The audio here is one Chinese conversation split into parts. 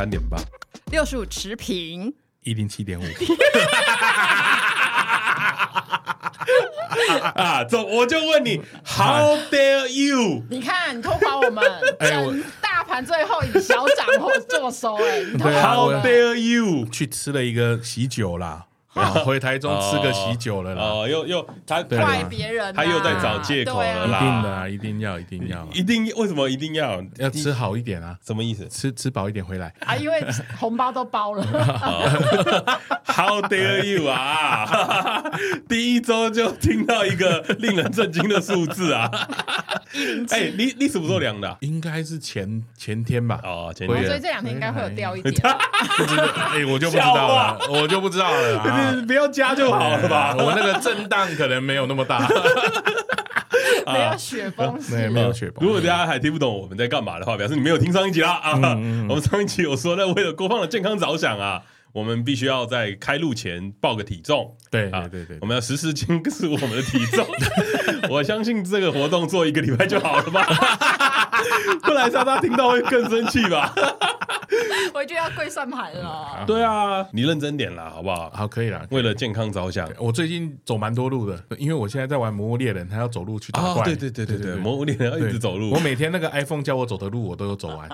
三点八，六十五持平，一零七点五。啊，走，我就问你，How dare you？你看，你偷跑我们，哎我大盘最后以小涨后做收，哎，How。dare you？去吃了一个喜酒啦，啊，回台中吃个喜酒了啦，哦，又又他怪别人啊，他又在找借口了一定的啊，一定要，一定要，一定为什么一定要要吃好一点啊，什么意思吃吃饱一点回来。啊，因为红包都包了？How dare you 啊！第一周就听到一个令人震惊的数字啊！哎，你你什么时候量的啊？应该是前前天吧？哦，前会天所以这两天应该会有掉一点。不知道，哎，我就不知道了，我就不知道了啊。不要加就好了吧？我那个震荡可能没有那么大，没有雪崩没有雪崩。如果大家还听不懂我们在干嘛的话，表示你没有听上一集啦啊！我们上一集有说，那为了郭胖的健康着想啊，我们必须要在开录前报个体重。对啊对对对我，们要实时监视我们的体重。我相信这个活动做一个礼拜就好了吧？不然莎莎听到会更生气吧？我就要跪算盘了。对啊，你认真点啦，好不好？好可以了。为了健康着想。我最近走蛮多路的，因为我现在在玩《魔物猎人》，他要走路去打啊，怪。对对对对对，魔物猎人要一直走路我。每天那个 iPhone 叫我走的路，我都有走完。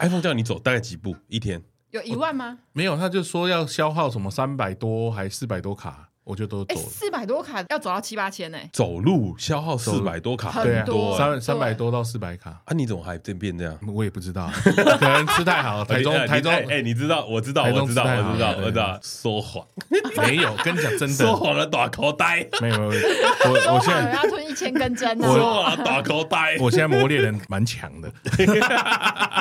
iPhone 叫你走大概几步一天？有一万吗？没有，他就说要消耗什么三百多还四百多卡，我就都哎，走了。四百多卡要走到七八千呢。走路消耗四百多卡，很对啊多，三三百多到四百卡，啊！你怎么还变变这样？我也不知道，可能吃太好。台中哎台中哎，哎你知道，我知道，台中我知道，吃太好我知道，对我知道，说谎，没有，跟你讲真的说的，谎了，打口呆，没有没有。我我现在要吞一千根针说。谎了，打口呆。我现在磨猎人蛮强的，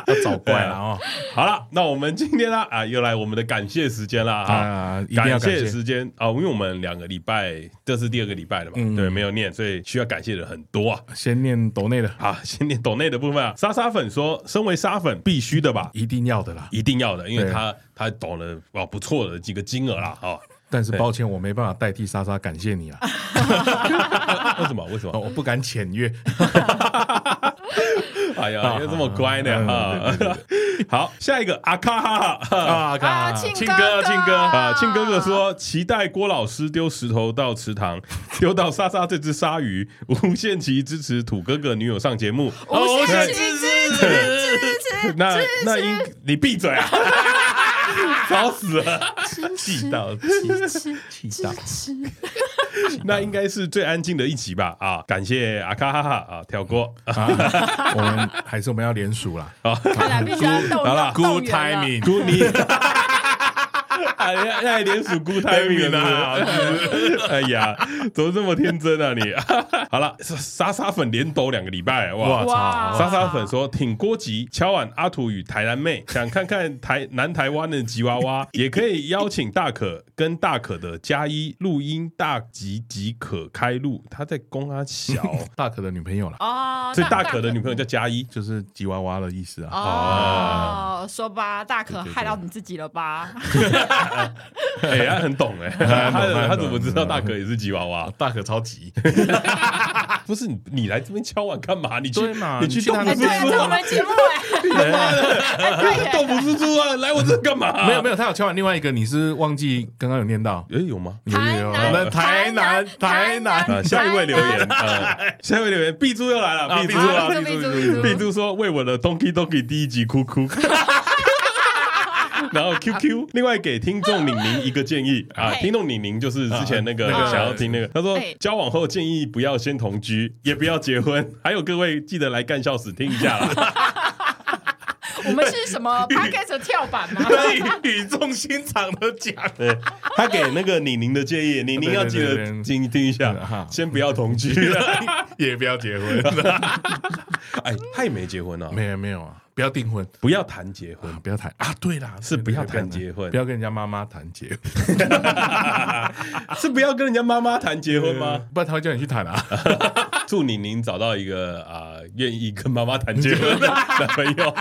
要找怪了哦。好了，那我们今天呢啊，又来我们的感谢时间啦哈。啊，一定要感谢谢。时间啊，因为我们两个礼拜，这是第二个礼拜了吧，嗯对，没有念，所以需要感谢的很多啊。先念抖内的，好，先念抖内的部分啊。莎莎粉说，身为沙粉必须的吧，一定要的啦。一定要的，因为他他懂了哇不错的几个金额啦，哈。但是抱歉，我没办法代替莎莎感谢你啊，为什么？为什么？哦我不敢僭越。哎呀，要这么乖呢嗯哈。好，下一个阿卡哈哈。啊，啊，看庆庆哥，庆哥啊！啊庆哥哥说，期待郭老师丢石头到池塘，丢到莎莎这只鲨鱼，无限期支持土哥哥女友上节目。无限期支支持支持那那应你闭嘴啊！吵死了！气到气气到，那应该是最安静的一集吧？啊，感谢阿卡哈哈啊，跳过。啊，我们还是我们要联署啦。看来必须要动好了动，Good 员了 timing，姑你，哎呀，要连数 good timing 啊！哎呀，怎么这么天真啊你？好了，莎莎粉连抖两个礼拜，哇！操莎莎粉说挺郭吉，敲碗阿土与台南妹，想看看台南台湾的吉娃娃，也可以邀请大可跟大可的加一录音，大吉即可开录。他在供他小，大可的女朋友啦，哦，所以大可的女朋友叫加一。就是吉娃娃的意思啊。哦，说吧，大可害到你自己了吧？哎，他很懂哎，他他怎么知道大可也是吉娃娃？大可超级，不是你，你来这边敲碗干嘛？你去嘛你去你去他哎，豆腐对，叔叔啊，这是我们节目哎，哎对耶豆腐叔叔啊，来我这干嘛？没有没有，他有敲完另外一个，你是忘记刚刚有念到？哎，有吗？有有有，台南那台南台南啊，下一位留言，呃，下一位留言，B 猪又来了，B 猪啊啊，B 猪，B 猪说为我的 Donkey Donkey 第一集哭哭。然后 QQ，另外给听众宁宁一个建议。啊，听众宁宁就是之前那个想要听那个，他说哎交往后建议不要先同居，也不要结婚，还有各位记得来干校史听一下啦。我们是什么 podcast 的跳板吗？语重心长的讲，对，他给那个李宁的建议，李宁要记得听听一下，先不要同居。也不要结婚，哎，他也没结婚啊，没有没有啊，不要订婚，不要谈结婚啊，不要谈啊，对啦，是不要对谈结婚不要跟人家妈妈谈结婚，是不要跟人家妈妈谈结婚吗？不然他会叫你去谈啊。祝宁宁找到一个啊愿意跟妈妈谈结婚的 男朋友。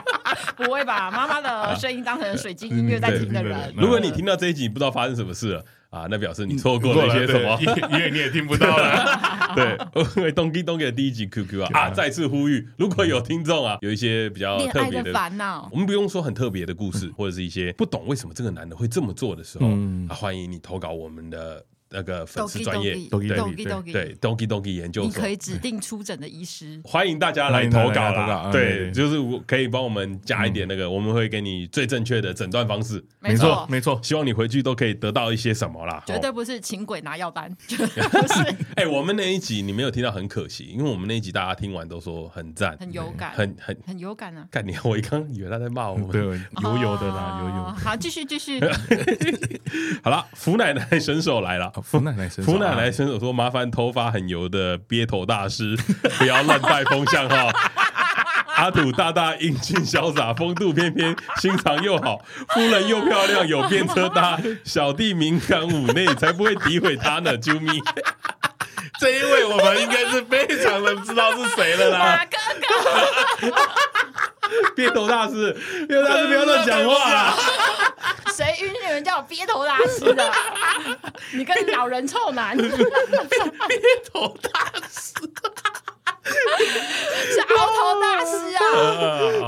不会吧？妈妈的声音当成水晶音乐在听的人。如果你听到这一集不知道发生什么事了啊，那表示你错过了一些什么，因为你也听不到了。对，因为东基东给的第一集 QQ 啊啊，再次呼吁，如果有听众啊，有一些比较特别的烦恼，我们不用说很特别的故事，或者是一些不懂为什么这个男的会这么做的时候啊，欢迎你投稿我们的。那个粉丝专业，对对对，Doki Doki 研究所，你可以指定出诊的医师，欢迎大家来投稿啦。对，就是可以帮我们加一点那个，我们会给你最正确的诊断方式。没错，没错，希望你回去都可以得到一些什么啦。绝对不是请鬼拿药单，不是。哎，我们那一集你没有听到，很可惜，因为我们那一集大家听完都说很赞，很有感，很很很有感啊。干你，我一刚以为他在骂我们，对，油油的啦，油油。好，继续继续。好了，福奶奶神手来了，福奶奶伸手。奶奶伸手说：“麻烦头发很油的憋头大师，不要乱带风向哈。阿土大大英俊潇洒，风度翩翩，心肠又好，夫人又漂亮，有便车搭，小弟敏感妩媚，才不会诋毁他呢。啾咪，这一位我们应该是非常的知道是谁了啦。哥哥，鳖头大师，鳖头大师不要乱讲话啦。”谁允许人叫我鳖头大师的？你跟老人臭男，鳖头大师是鳌头大师啊！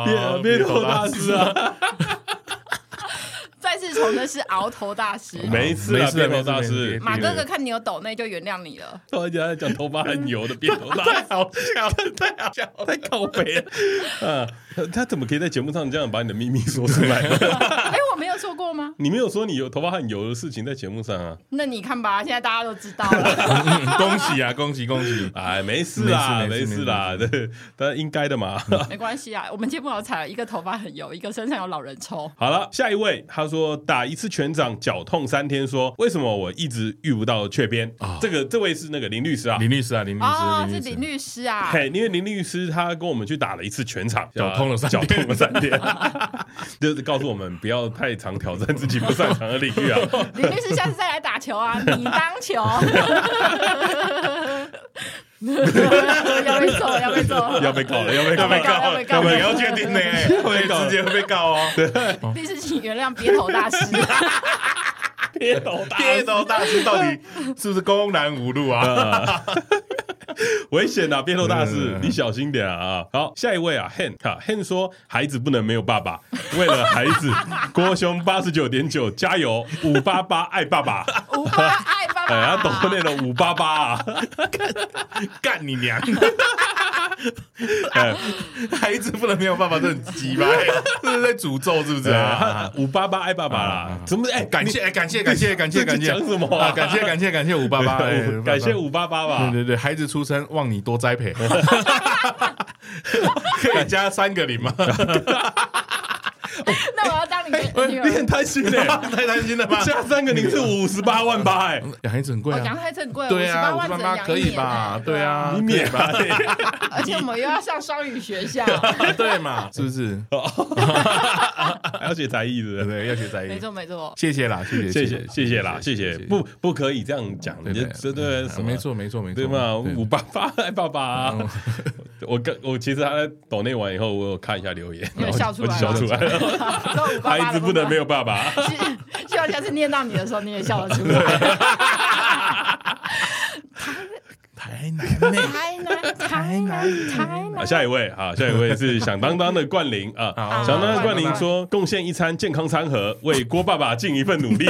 鳖鳖头大师啊！再次从的是鳌头 大师，没事啊，鳖头大师。马哥哥看你有抖内就原谅你了。突然间在讲头发很油的变头大师，太好笑，太好笑，太靠北了。嗯，他怎么可以在节目上这样把你的秘密说出来呢？哎，我没有说过吗？你没有说你有头发很油的事情在节目上啊？那你看吧，现在大家都知道了。恭喜啊，恭喜恭喜！哎，没事啦，没事啦，对，当然应该的嘛。没关系啊，我们节目好彩，一个头发很油，一个身上有老人抽。好了，下一位，他说。打一次拳掌脚痛三天，说为什么我一直遇不到雀边？这个这位是那个林律师啊，林律师啊，林律师，是林律师啊。嘿，因为林律师他跟我们去打了一次拳场，脚痛了三脚痛了三天，就是告诉我们不要太常挑战自己不擅长的领域啊。林律师下次再来打球啊，你当球。要被揍，要被揍，要被告了，要被告，要被告，要被告，你要确定呢？会直接会被告哦。对，律师，请原谅鼻头大师。鳖 头大鳖 头大师到底是不是公然侮辱啊？危险啊！变头大师，你小心点啊！好，下一位啊，Han 哈 Han 说，孩子不能没有爸爸，为了孩子，郭兄八十九点九，加油！五八八爱爸爸，五八爱爸爸，哎，他懂那种五八八啊，干你娘！哎孩子不能没有爸爸，这很鸡巴，这是在诅咒是不是啊？五八八爱爸爸啦，怎么哎？感谢感谢感谢感谢感谢，讲什么啊？感谢感谢 感谢五八八，感谢五八八吧。对对对，孩子出生望你多栽培，可以加三个零吗？那我要当你的女儿，你很贪心哎，太贪心了吧？加三个零是五十八万八哎，养孩子很贵啊，养孩子很贵，对啊，五十八万八可以吧？对啊，你免吧。而且我们又要上双语学校，对嘛？是不是？还要学才艺的，对，要学才艺，没错没错。谢谢啦，谢谢谢谢谢谢啦，谢谢。不不可以这样讲，对对对，没错没错没错，对嘛？五八八爱爸爸，我跟我其实他在抖内完以后，我有看一下留言，笑出来，笑出来了。孩子不能没有爸爸。希望下次念到你的时候，你也笑得出来。台南，台南，台南，台南。下一位啊，下一位是响当当的冠霖啊。响当当的冠霖说：“贡献一餐健康餐盒，为郭爸爸尽一份努力。”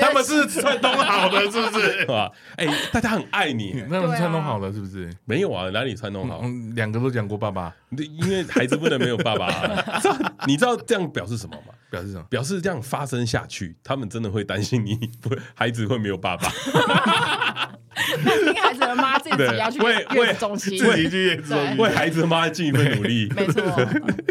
他们是串通好的，是不是？啊，哎，大家很爱你，他们串通好了，是不是？没有啊，哪里串通好？嗯，两个都讲过爸爸，因为孩子不能没有爸爸。你知道这样表示什么吗？表示什么？表示这样发生下去，他们真的会担心你不孩子会没有爸爸。那孩子的妈自己要去月子中心，自己去月子中心，为孩子的妈尽一份努力。没错，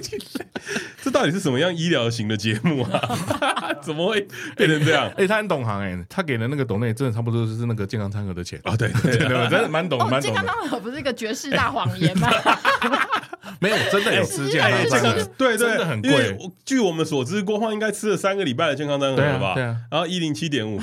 这到底是什么样医疗型的节目啊？怎么会变成这样？哎，他很懂行哎，他给的那个董内真的差不多就是那个健康餐盒的钱啊。对对 对，真的蛮懂，蛮懂。健康餐盒不是一个绝世大谎言吗？没有，真的有吃健康餐盒，对对，真的很贵。据我们所知，郭樊应该吃了三个礼拜的健康餐盒了吧？对啊，然后一零七点五。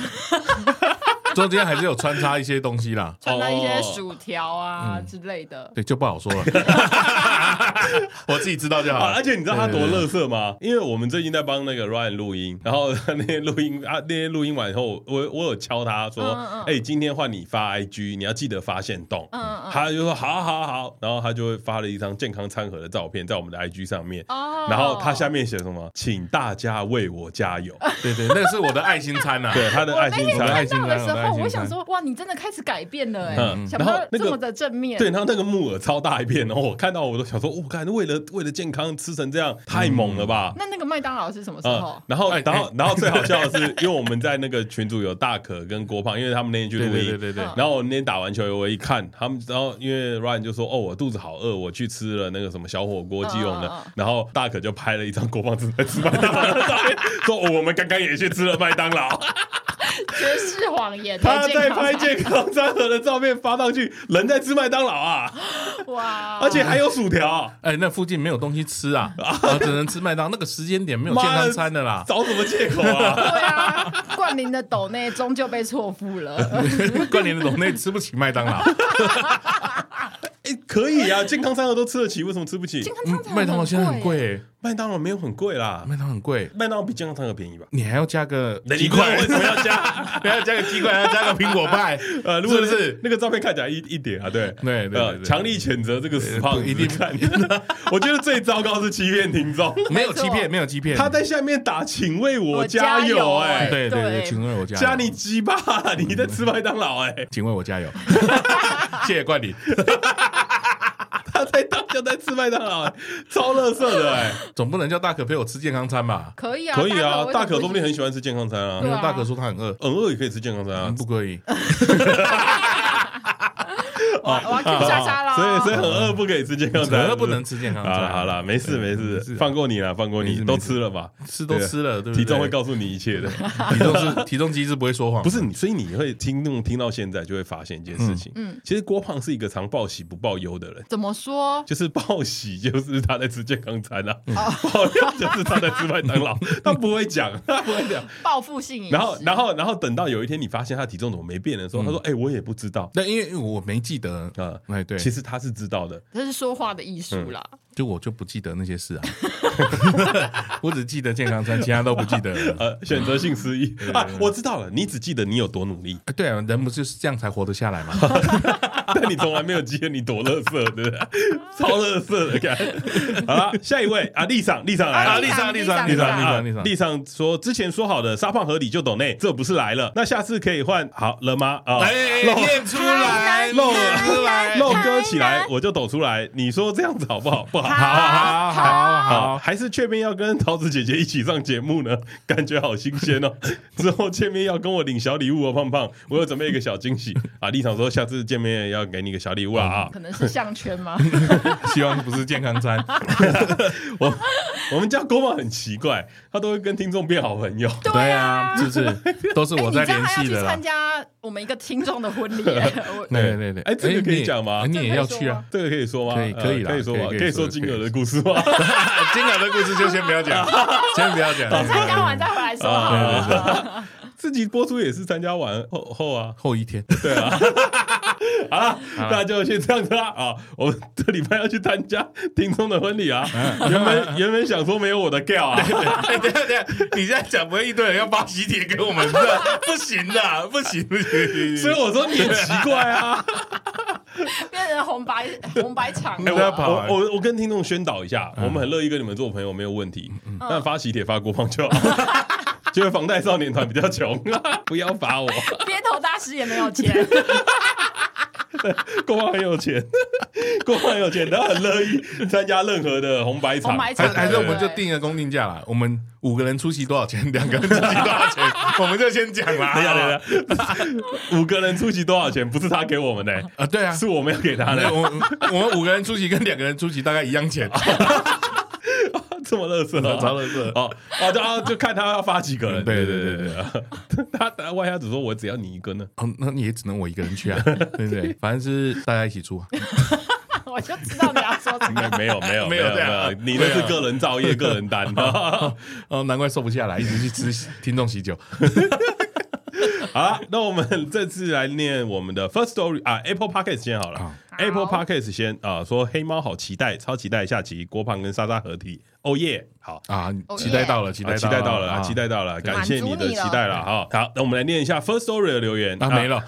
中间还是有穿插一些东西啦，穿插一些薯条啊之类的。对，就不好说了。我自己知道就好。而且你知道他多乐色吗？因为我们最近在帮那个 Ryan 录音，然后 那天录音啊，那天录音完以后，我我有敲他说：“哎，今天换你发 IG，你要记得发现动。”他就说：“好好好。”然后他就会发了一张健康餐盒的照片在我们的 IG 上面。然后他下面写什么？请大家为我加油。对对，那个是我的爱心餐呐。对，他的爱心餐。爱心餐我想说：“哇，你真的开始改变了哎！”然后这么的正面。对，然后那个木耳超大一片，然后我看到我都想说：“我靠，为了为了健康吃成这样，太猛了吧？”那那个麦当劳是什么时候？然后然后然后最好笑的是，因为我们在那个群组有大可跟郭胖，因为他们那天去录音，对对对。然后我那天打完球，我一看他们，然后因为 Ryan 就说：“哦，我肚子好饿，我去吃了那个什么小火锅基隆的。”然后大可就拍了一张郭胖正在吃麦当劳的照片，说：“我们刚刚也去吃了麦当劳。” 绝世谎言！他在拍健康餐盒的照片发上去，人在吃麦当劳啊！哇！而且还有薯条。哎，那附近没有东西吃啊，只能吃麦当。那个时间点没有健康餐的啦，找什么借口啊？对啊，冠霖的斗内终究被错付了。冠霖的斗内吃不起麦当劳。哎，可以啊，健康餐盒都吃得起，为什么吃不起？健康餐麦当劳现在很贵。麦当劳没有很贵啦，麦当劳很贵，麦当劳比健康餐盒便宜吧？你还要加个鸡块？为什么要加？还要加个鸡块，还要加个苹果派？呃，如果是那个照片看起来一一点啊，对。对对，强力谴责这个死胖子，一定。看。我觉得最糟糕是欺骗听众，没有欺骗，没有欺骗。他在下面打，请为我加油，哎，对对对，请为我加油，加你鸡巴，你在吃麦当劳，哎，请为我加油，谢谢冠霖。他在大就在吃麦当劳，超乐色的哎！总不能叫大可陪我吃健康餐吧？可以啊，可以啊，大可说不定很喜欢吃健康餐啊。因为大可说他很饿，很饿也可以吃健康餐啊，不可以。我要吃沙沙了，所以所以很饿不可以吃健康餐，很饿不能吃健康餐。好了好了，没事没事，放过你了，放过你，都吃了吧？吃都吃了，对不对？体重会告诉你一切的，体重是体重机是不会说谎。不是你，所以你会听众听到现在就会发现一件事情，嗯，其实郭胖是一个常报喜不报忧的人。怎么说？就是报喜就是他在吃健康餐啊，报忧就是他在吃麦当劳，他不会讲，他不会讲报复性。然后然后然后等到有一天你发现他体重怎么没变的时候，他说：“哎，我也不知道。”那因为我没记得啊，哎对。其实他是知道的，这是说话的艺术啦。就我就不记得那些事啊，我只记得健康餐，其他都不记得了。呃，选择性失忆啊，我知道了，你只记得你有多努力。对啊，人不就是这样才活得下来吗？但你从来没有记得你多乐色，对不对？超乐色的感觉。好了，下一位啊，立上立上来啊，立上立上立上立上立上立上说之前说好的沙胖合理就抖内，这不是来了，那下次可以换好了吗？啊，念出来，露出来，露哥起来，我就抖出来。你说这样子好不好？不好。好好好好，还是确定要跟桃子姐姐一起上节目呢？感觉好新鲜哦！之后见面要跟我领小礼物哦，胖胖，我有准备一个小惊喜啊！立场说下次见面要给你个小礼物了啊！可能是项圈吗？希望不是健康餐。我我们家郭胖很奇怪，他都会跟听众变好朋友。对啊，就是都是我在联系的。参加我们一个听众的婚礼，对对对，哎，这个可以讲吗？你也要去啊？这个可以说吗？可以可以可以说吗？可以说金额的故事吗？金额的故事就先不要讲，先不要讲。等他讲完再回来说好。自己播出也是参加完后后啊，后一天。对啊。好了，那就先这样子啦啊！我们这礼拜要去参加听众的婚礼啊。原本原本想说没有我的 gal 啊。对对对，你现在讲不会一堆人要发喜帖给我们，不行的，不行不行。所以我说你很奇怪啊。变成红白红白场，我我我跟听众宣导一下，我们很乐意跟你们做朋友，没有问题。但发喜帖发郭胖就好，因为房贷少年团比较穷，不要罚我。街头大师也没有钱，郭胖很有钱，郭胖很有钱，他很乐意参加任何的红白场。还还是我们就定个公定价啦，我们。五个人出席多少钱？两个人出席多少钱？我们就先讲啦。等一下，等一下，五个人出席多少钱？不是他给我们的啊，对啊，是我们要给他的。我我们五个人出席跟两个人出席大概一样钱。这么乐色，超乐色。哦哦，就就看他要发几个人。对对对对，他他外虾子说：“我只要你一个呢。”哦，那你也只能我一个人去啊，对不对？反正是大家一起出。我就知道你要说什么。没有没有没有没有，你那是个人造业，个人单。哦，难怪瘦不下来，一直去吃听众喜酒。好了，那我们这次来念我们的 First Story 啊，Apple Podcast 先好了。好 Apple Podcast 先啊，说黑猫好期待，超期待下集郭胖跟莎莎合体。哦耶，好啊，期待到了，期待期待到了，期待到了，感谢你的期待了哈。好，那我们来念一下 First Story 的留言啊，没了。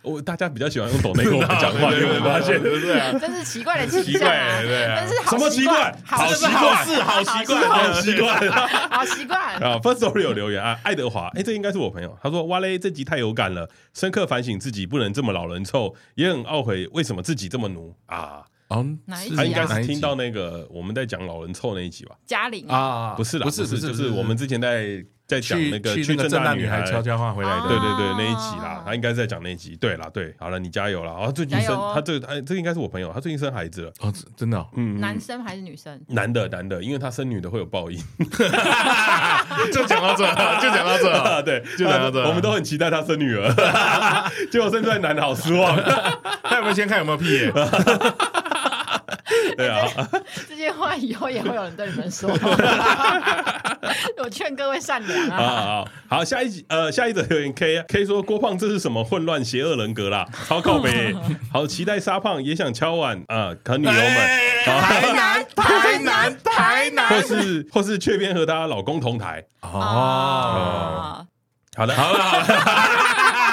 我大家比较喜欢用抖内跟我们讲话，有没有发现？对不对？真是奇怪的奇怪，对啊，真是什么奇怪？好习惯，好习惯，好习惯，好习惯啊！First Story 有留言啊，爱德华，哎，这应该是我朋友，他说哇嘞，这集太有感了，深刻反省自己不能这么老人臭，也很懊悔为什么自己这么奴？啊。嗯，他应该是听到那个我们在讲老人臭那一集吧？嘉玲啊，不是啦，不是，不是，就是我们之前在在讲那个去正大女孩悄悄话回来的，对对对，那一集啦，他应该是在讲那一集。对啦，对，好了，你加油了啊！最近生他这个哎，这个应该是我朋友，他最近生孩子了哦，真的，嗯，男生还是女生？男的，男的，因为他生女的会有报应。就讲到这，就讲到这，对，就讲到这，我们都很期待他生女儿，结果生出来男的好失望。那我们先看有没有屁眼。对啊，这些话以后也会有人对你们说。我劝各位善良啊！好，好，下一集呃，下一则留言 K K 说郭胖这是什么混乱邪恶人格啦？超靠北，好期待沙胖也想敲碗啊！可女友们，台南，台南，台南，或是或是雀边和她老公同台哦。好的，好了，好了。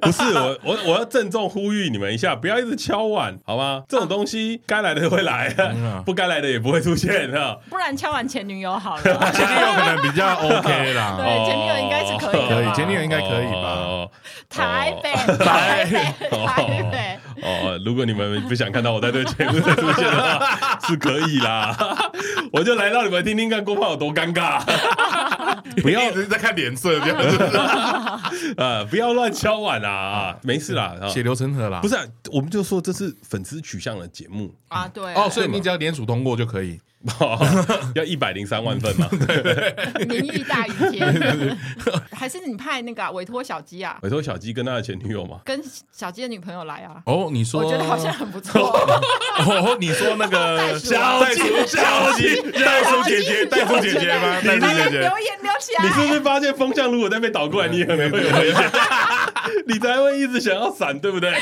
不是我，我我要郑重呼吁你们一下，不要一直敲碗，好吗？这种东西该来的会来，不该来的也不会出现啊。不然敲碗前女友好了，前女友可能比较 OK 啦。对，前女友应该是可以，可以，前女友应该可以吧？台北，台北，台北。哦，如果你们不想看到我在这个节目再出现的话，是可以啦。我就来让你们听听看郭胖有多尴尬。不要一直在看脸色，这样子。呃，不要乱敲碗啊！没事啦，血流成河啦。不是，我们就说这是粉丝取向的节目啊。对哦，所以你只要联署通过就可以。要一百零三万份吗？名誉大于天，还是你派那个委托小鸡啊？委托小鸡跟他的前女友吗？跟小鸡的女朋友来啊？哦，你说，我觉得好像很不错。哦，你说那个小鸡，小鸡，袋鼠姐姐，袋鼠姐姐吗？袋鼠姐姐，留言留起来。你是不是发现风向如果再被倒过来，你也可能会有危险？你才会一直想要闪，对不对？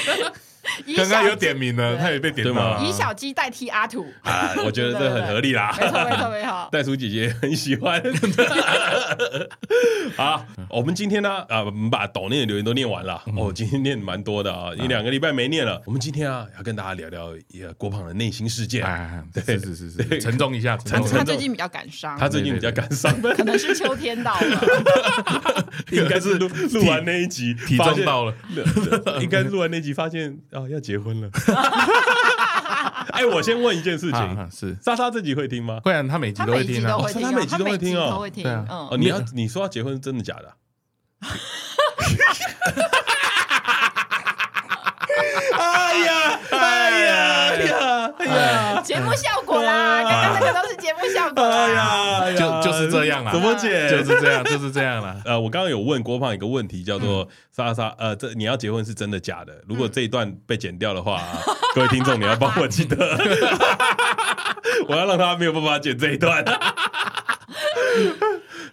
刚刚有点名了，他也被点了。以小鸡代替阿土啊，我觉得这很合理啦。没错，没错，没错。袋鼠姐姐很喜欢。好，我们今天呢啊，我们把抖内的留言都念完了。哦，今天念蛮多的啊，一两个礼拜没念了。我们今天啊，要跟大家聊聊一个郭胖的内心世界。对，是是是，沉重一下。沉重。他最近比较感伤。他最近比较感伤，可能是秋天到了，应该是录录完那一集体重到了，应该录完那集发现啊要结婚了。哎，我先问一件事情，是。莎莎自己会听吗？会啊，他每集都会听啊，他每集都会听哦，对啊，哦，你要你说要结婚是真的假的？哎呀，哎呀，哎呀，哎呀，节目效果啦，刚刚那个都是节目效果。哎呀，就就是这样啦，怎么解？就是这样，就是这样啦。呃，我刚刚有问郭胖一个问题，叫做莎莎，呃，这你要结婚是真的假的？如果这一段被剪掉的话，各位听众你要帮我记得，我要让他没有办法剪这一段。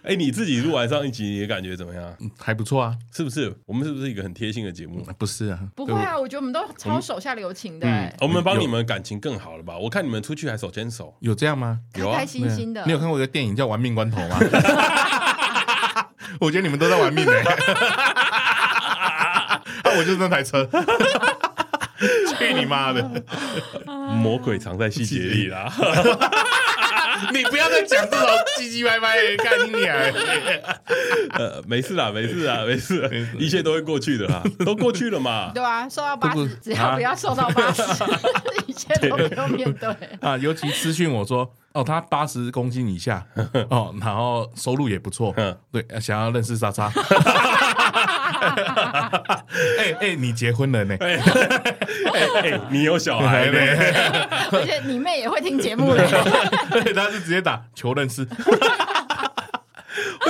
哎，你自己录完上一集，你的感觉怎么样？还不错啊，是不是？我们是不是一个很贴心的节目？不是啊，不会啊，我觉得我们都超手下留情的。我们帮你们感情更好了吧？我看你们出去还手牵手，有这样吗？有啊，开开心心的。你有看过一个电影叫《玩命关头》吗？我觉得你们都在玩命呢。我就是那台车，去你妈的！魔鬼藏在细节里啦。你不要再讲这种唧唧歪歪的概念。呃，没事啦，没事啦，没事，一切都会过去的啦，都过去了嘛。对啊，瘦到八十，只要不要瘦到八十，一切都不用面对啊。尤其私讯我说，哦，他八十公斤以下，哦，然后收入也不错，对，想要认识莎莎。哎哎，你结婚了呢？哎哎，你有小孩呢？而且你妹也会听节目嘞。他是直接打求认识。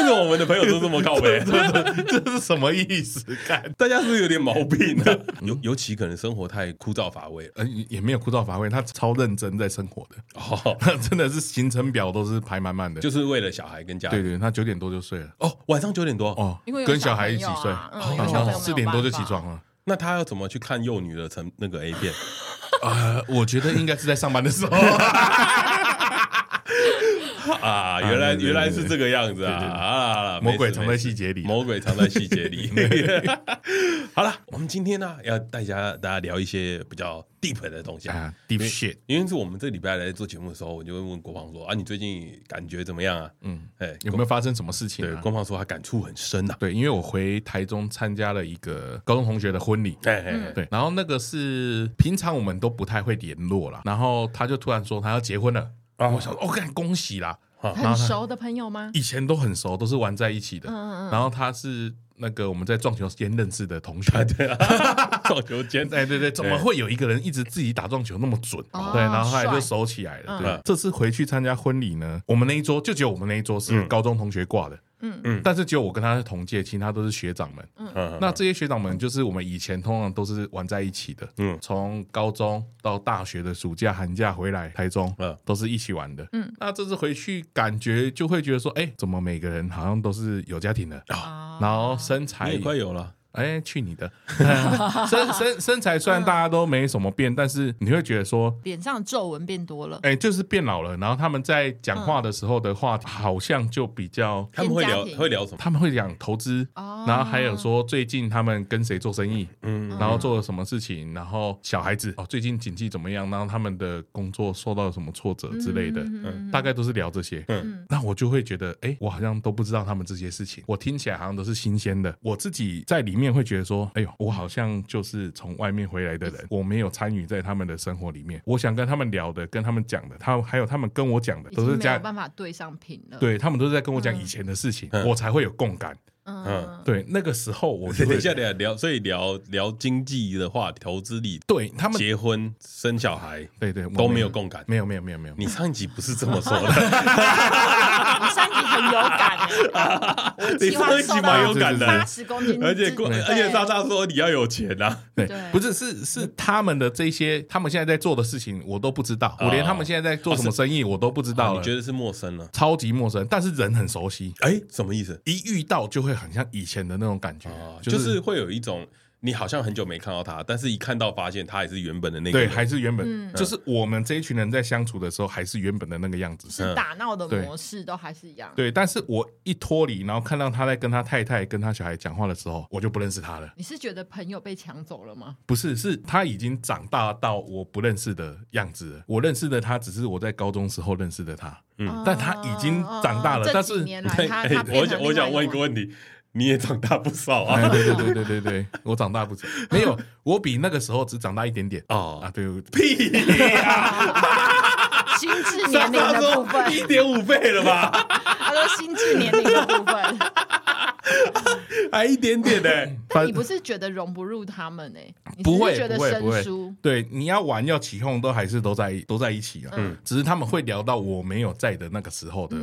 为什么我们的朋友都这么靠北？这是什么意思？看，大家是不是有点毛病啊？尤尤其可能生活太枯燥乏味了。呃，也没有枯燥乏味，他超认真在生活的。哦，真的是行程表都是排满满的，就是为了小孩跟家人。对对，他九点多就睡了。哦，晚上九点多哦，因为跟小孩一起睡，四点多就起床了。那他要怎么去看幼女的成那个 A 片？呃，我觉得应该是在上班的时候。啊，原来原来是这个样子啊！啊，魔鬼藏在细节里，魔鬼藏在细节里。好了，我们今天呢要带家大家聊一些比较 deep 的东西啊，deep shit。因为是我们这礼拜来做节目的时候，我就会问国防说：“啊，你最近感觉怎么样啊？”嗯，哎，有没有发生什么事情？对，国防说他感触很深呐。对，因为我回台中参加了一个高中同学的婚礼，哎哎，对，然后那个是平常我们都不太会联络了，然后他就突然说他要结婚了，然后我想说，哦，干，恭喜啦！很熟的朋友吗？以前都很熟，都是玩在一起的。嗯嗯，然后他是那个我们在撞球间认识的同学。对啊，撞球间，哎对对，怎么会有一个人一直自己打撞球那么准？对，然后后来就熟起来了。对，这次回去参加婚礼呢，我们那一桌就只有我们那一桌是高中同学挂的。嗯嗯，但是只有我跟他是同届，其他都是学长们。嗯，那这些学长们就是我们以前通常都是玩在一起的。嗯，从高中到大学的暑假寒假回来台中，嗯，都是一起玩的。嗯，那这次回去感觉就会觉得说，哎，怎么每个人好像都是有家庭的啊？然后身材也快有了。哎，去你的！身身身材虽然大家都没什么变，但是你会觉得说脸上皱纹变多了。哎，就是变老了。然后他们在讲话的时候的话题，好像就比较他们会聊会聊什么？他们会讲投资，然后还有说最近他们跟谁做生意，嗯，然后做了什么事情，然后小孩子哦，最近经济怎么样？然后他们的工作受到了什么挫折之类的，嗯，大概都是聊这些。嗯，那我就会觉得，哎，我好像都不知道他们这些事情，我听起来好像都是新鲜的。我自己在里面。会觉得说，哎呦，我好像就是从外面回来的人，我没有参与在他们的生活里面。我想跟他们聊的，跟他们讲的，他还有他们跟我讲的，都是这样，没有办法对上频了。对，他们都是在跟我讲以前的事情，我才会有共感。嗯，对，那个时候我 等一下等下聊，所以聊聊经济的话，投资里，对他们结婚生小孩，对对都没有共感，没有没有没有没有。你上一集不是这么说的，你 上一集很有感，你上一集蛮有感的，八十公斤，而且而且大大说你要有钱啊，对，不是是是他们的这些，他们现在在做的事情我都不知道，我连他们现在在做什么生意我都不知道，你觉得是陌生了，超级陌生，但是人很熟悉，哎，什么意思？一遇到就会。很像以前的那种感觉，就是会有一种你好像很久没看到他，但是一看到发现他还是原本的那个，对，还是原本，就是我们这一群人在相处的时候，还是原本的那个样子，是打闹的模式都还是一样。对，但是我一脱离，然后看到他在跟他太太、跟他小孩讲话的时候，我就不认识他了。你是觉得朋友被抢走了吗？不是，是他已经长大到我不认识的样子了。我认识的他，只是我在高中时候认识的他，嗯，但他已经长大了。但是，我想，我想问一个问题。你也长大不少啊！对对对对对对，我长大不少，没有，我比那个时候只长大一点点哦啊！对，屁呀！心智年龄的部分一点五倍了吧？他说心智年龄的部分。还一点点呢，但你不是觉得融不入他们呢？不会，觉得生疏。对，你要玩要起哄，都还是都在都在一起啊。嗯，只是他们会聊到我没有在的那个时候的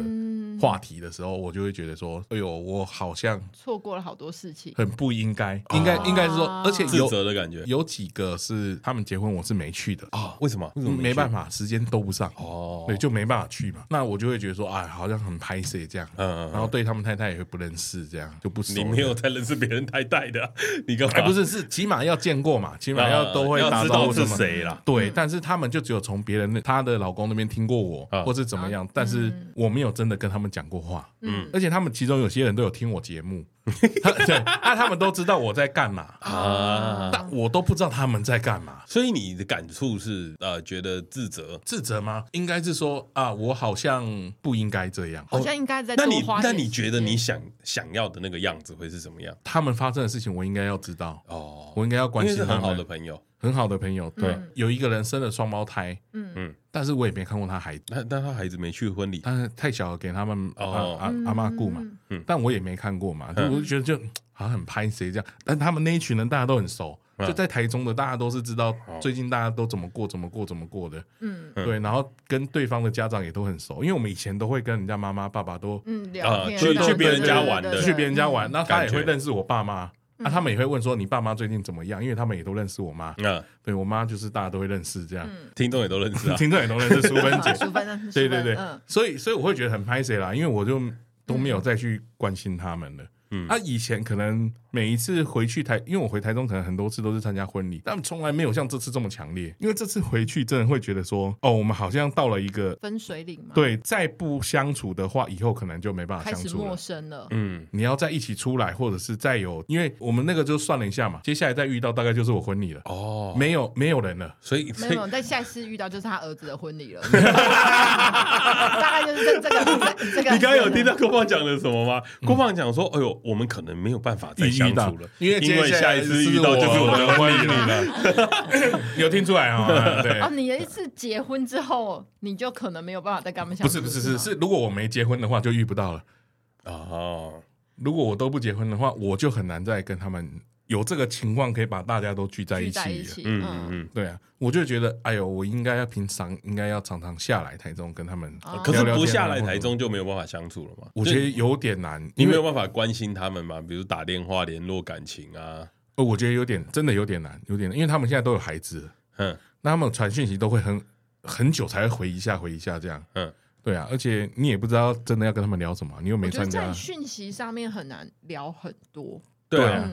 话题的时候，我就会觉得说，哎呦，我好像错过了好多事情，很不应该，应该应该是说，而且自责的感觉。有几个是他们结婚，我是没去的啊？为什么？没办法，时间都不上哦，对，就没办法去嘛。那我就会觉得说，哎，好像很拍摄这样，嗯嗯，然后对他们太太也会不认识，这样就不熟。你没有在认识别人太太的，你干嘛？不是，是起码要见过嘛，起码要都会打招呼是谁啦。对，但是他们就只有从别人那她的老公那边听过我，或是怎么样，但是我没有真的跟他们讲过话。嗯，而且他们其中有些人都有听我节目。对，那他们都知道我在干嘛。啊，但我都不知道他们在干嘛。所以你的感触是呃，觉得自责？自责吗？应该是说啊，我好像不应该这样，好像应该在。那你那你觉得你想想要的那个样子会是什么样？他们发生的事情，我应该要知道。哦，我应该要关心他们。很好的朋友，很好的朋友，对，有一个人生了双胞胎，嗯。嗯，但是我也没看过他孩子，但但他孩子没去婚礼，但是太小了，给他们阿阿阿妈顾嘛，嗯，但我也没看过嘛，我就觉得就好像很拍谁这样，但他们那一群人大家都很熟。就在台中的，大家都是知道最近大家都怎么过，怎么过，怎么过的。嗯，对，然后跟对方的家长也都很熟，因为我们以前都会跟人家妈妈、爸爸都嗯聊天，去去别人家玩的，去别人家玩，那他也会认识我爸妈。啊，他们也会问说你爸妈最近怎么样？因为他们也都认识我妈。嗯，对我妈就是大家都会认识这样，听众也都认识，听众也都认识淑芬姐。淑芬，对对对，所以所以我会觉得很拍谁啦，因为我就都没有再去关心他们了。嗯，他以前可能每一次回去台，因为我回台中可能很多次都是参加婚礼，但从来没有像这次这么强烈。因为这次回去真的会觉得说，哦，我们好像到了一个分水岭嘛。对，再不相处的话，以后可能就没办法相处了。开始陌生了。嗯，你要再一起出来，或者是再有，因为我们那个就算了一下嘛，接下来再遇到大概就是我婚礼了。哦，没有没有人了，所以没有。但下一次遇到就是他儿子的婚礼了。大概就是这这个这个。你刚刚有听到郭胖讲的什么吗？郭胖讲说，哎呦，我们可能没有。办法再相处了，因为因为下一次遇到就是我的婚礼了。有听出来啊？对。哦，你的一次结婚之后，你就可能没有办法再跟他们相处。不是不是是是，如果我没结婚的话，就遇不到了。哦，如果我都不结婚的话，我就很难再跟他们。有这个情况可以把大家都聚在一起，嗯嗯。嗯，对啊，我就觉得，哎呦，我应该要平常应该要常常下来台中跟他们，可是不下来台中就没有办法相处了嘛？我觉得有点难，你没有办法关心他们嘛？比如打电话联络感情啊？哦，我觉得有点真的有点难，有点难，因为他们现在都有孩子，嗯，那他们传讯息都会很很久才会回一下回一下这样，嗯，对啊，而且你也不知道真的要跟他们聊什么，你又没参加，在讯息上面很难聊很多，对啊。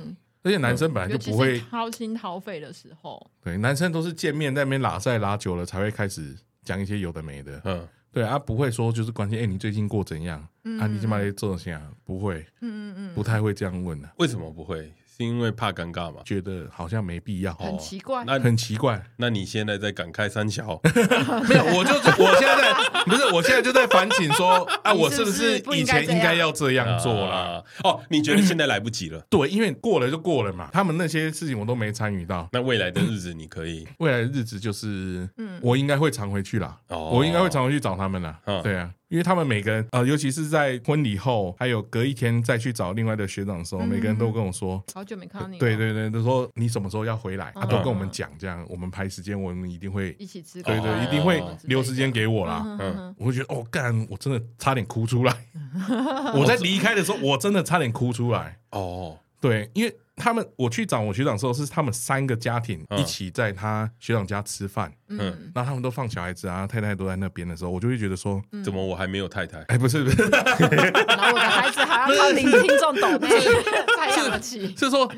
而且男生本来就不会掏心掏肺的时候，对，男生都是见面在那边拉塞拉久了才会开始讲一些有的没的，嗯，对啊，不会说就是关心，哎，你最近过怎样？啊，你今晚做什么？不会，嗯嗯嗯，不太会这样问的。为什么不会？是因为怕尴尬嘛？觉得好像没必要，很奇怪，那很奇怪。那你现在在感慨三小？没有，我就我现在在，不是，我现在就在反省说，啊，我是不是以前应该要这样做啦？哦，你觉得现在来不及了？对，因为过了就过了嘛。他们那些事情我都没参与到。那未来的日子你可以？未来的日子就是，嗯，我应该会常回去啦。哦，我应该会常回去找他们啦。对啊。因为他们每个人，呃，尤其是在婚礼后，还有隔一天再去找另外的学长的时候，每个人都跟我说，好久没看到你。对对对，都说你什么时候要回来，他都跟我们讲，这样我们排时间，我们一定会一起吃。对对，一定会留时间给我啦。嗯，我会觉得，哦，干，我真的差点哭出来。我在离开的时候，我真的差点哭出来。哦，对，因为。他们我去找我学长的时候，是他们三个家庭一起在他学长家吃饭，嗯，然后他们都放小孩子啊，太太都在那边的时候，我就会觉得说，怎么我还没有太太？哎，不是不是，然后我的孩子还要靠听听众懂，太洋气。就是说，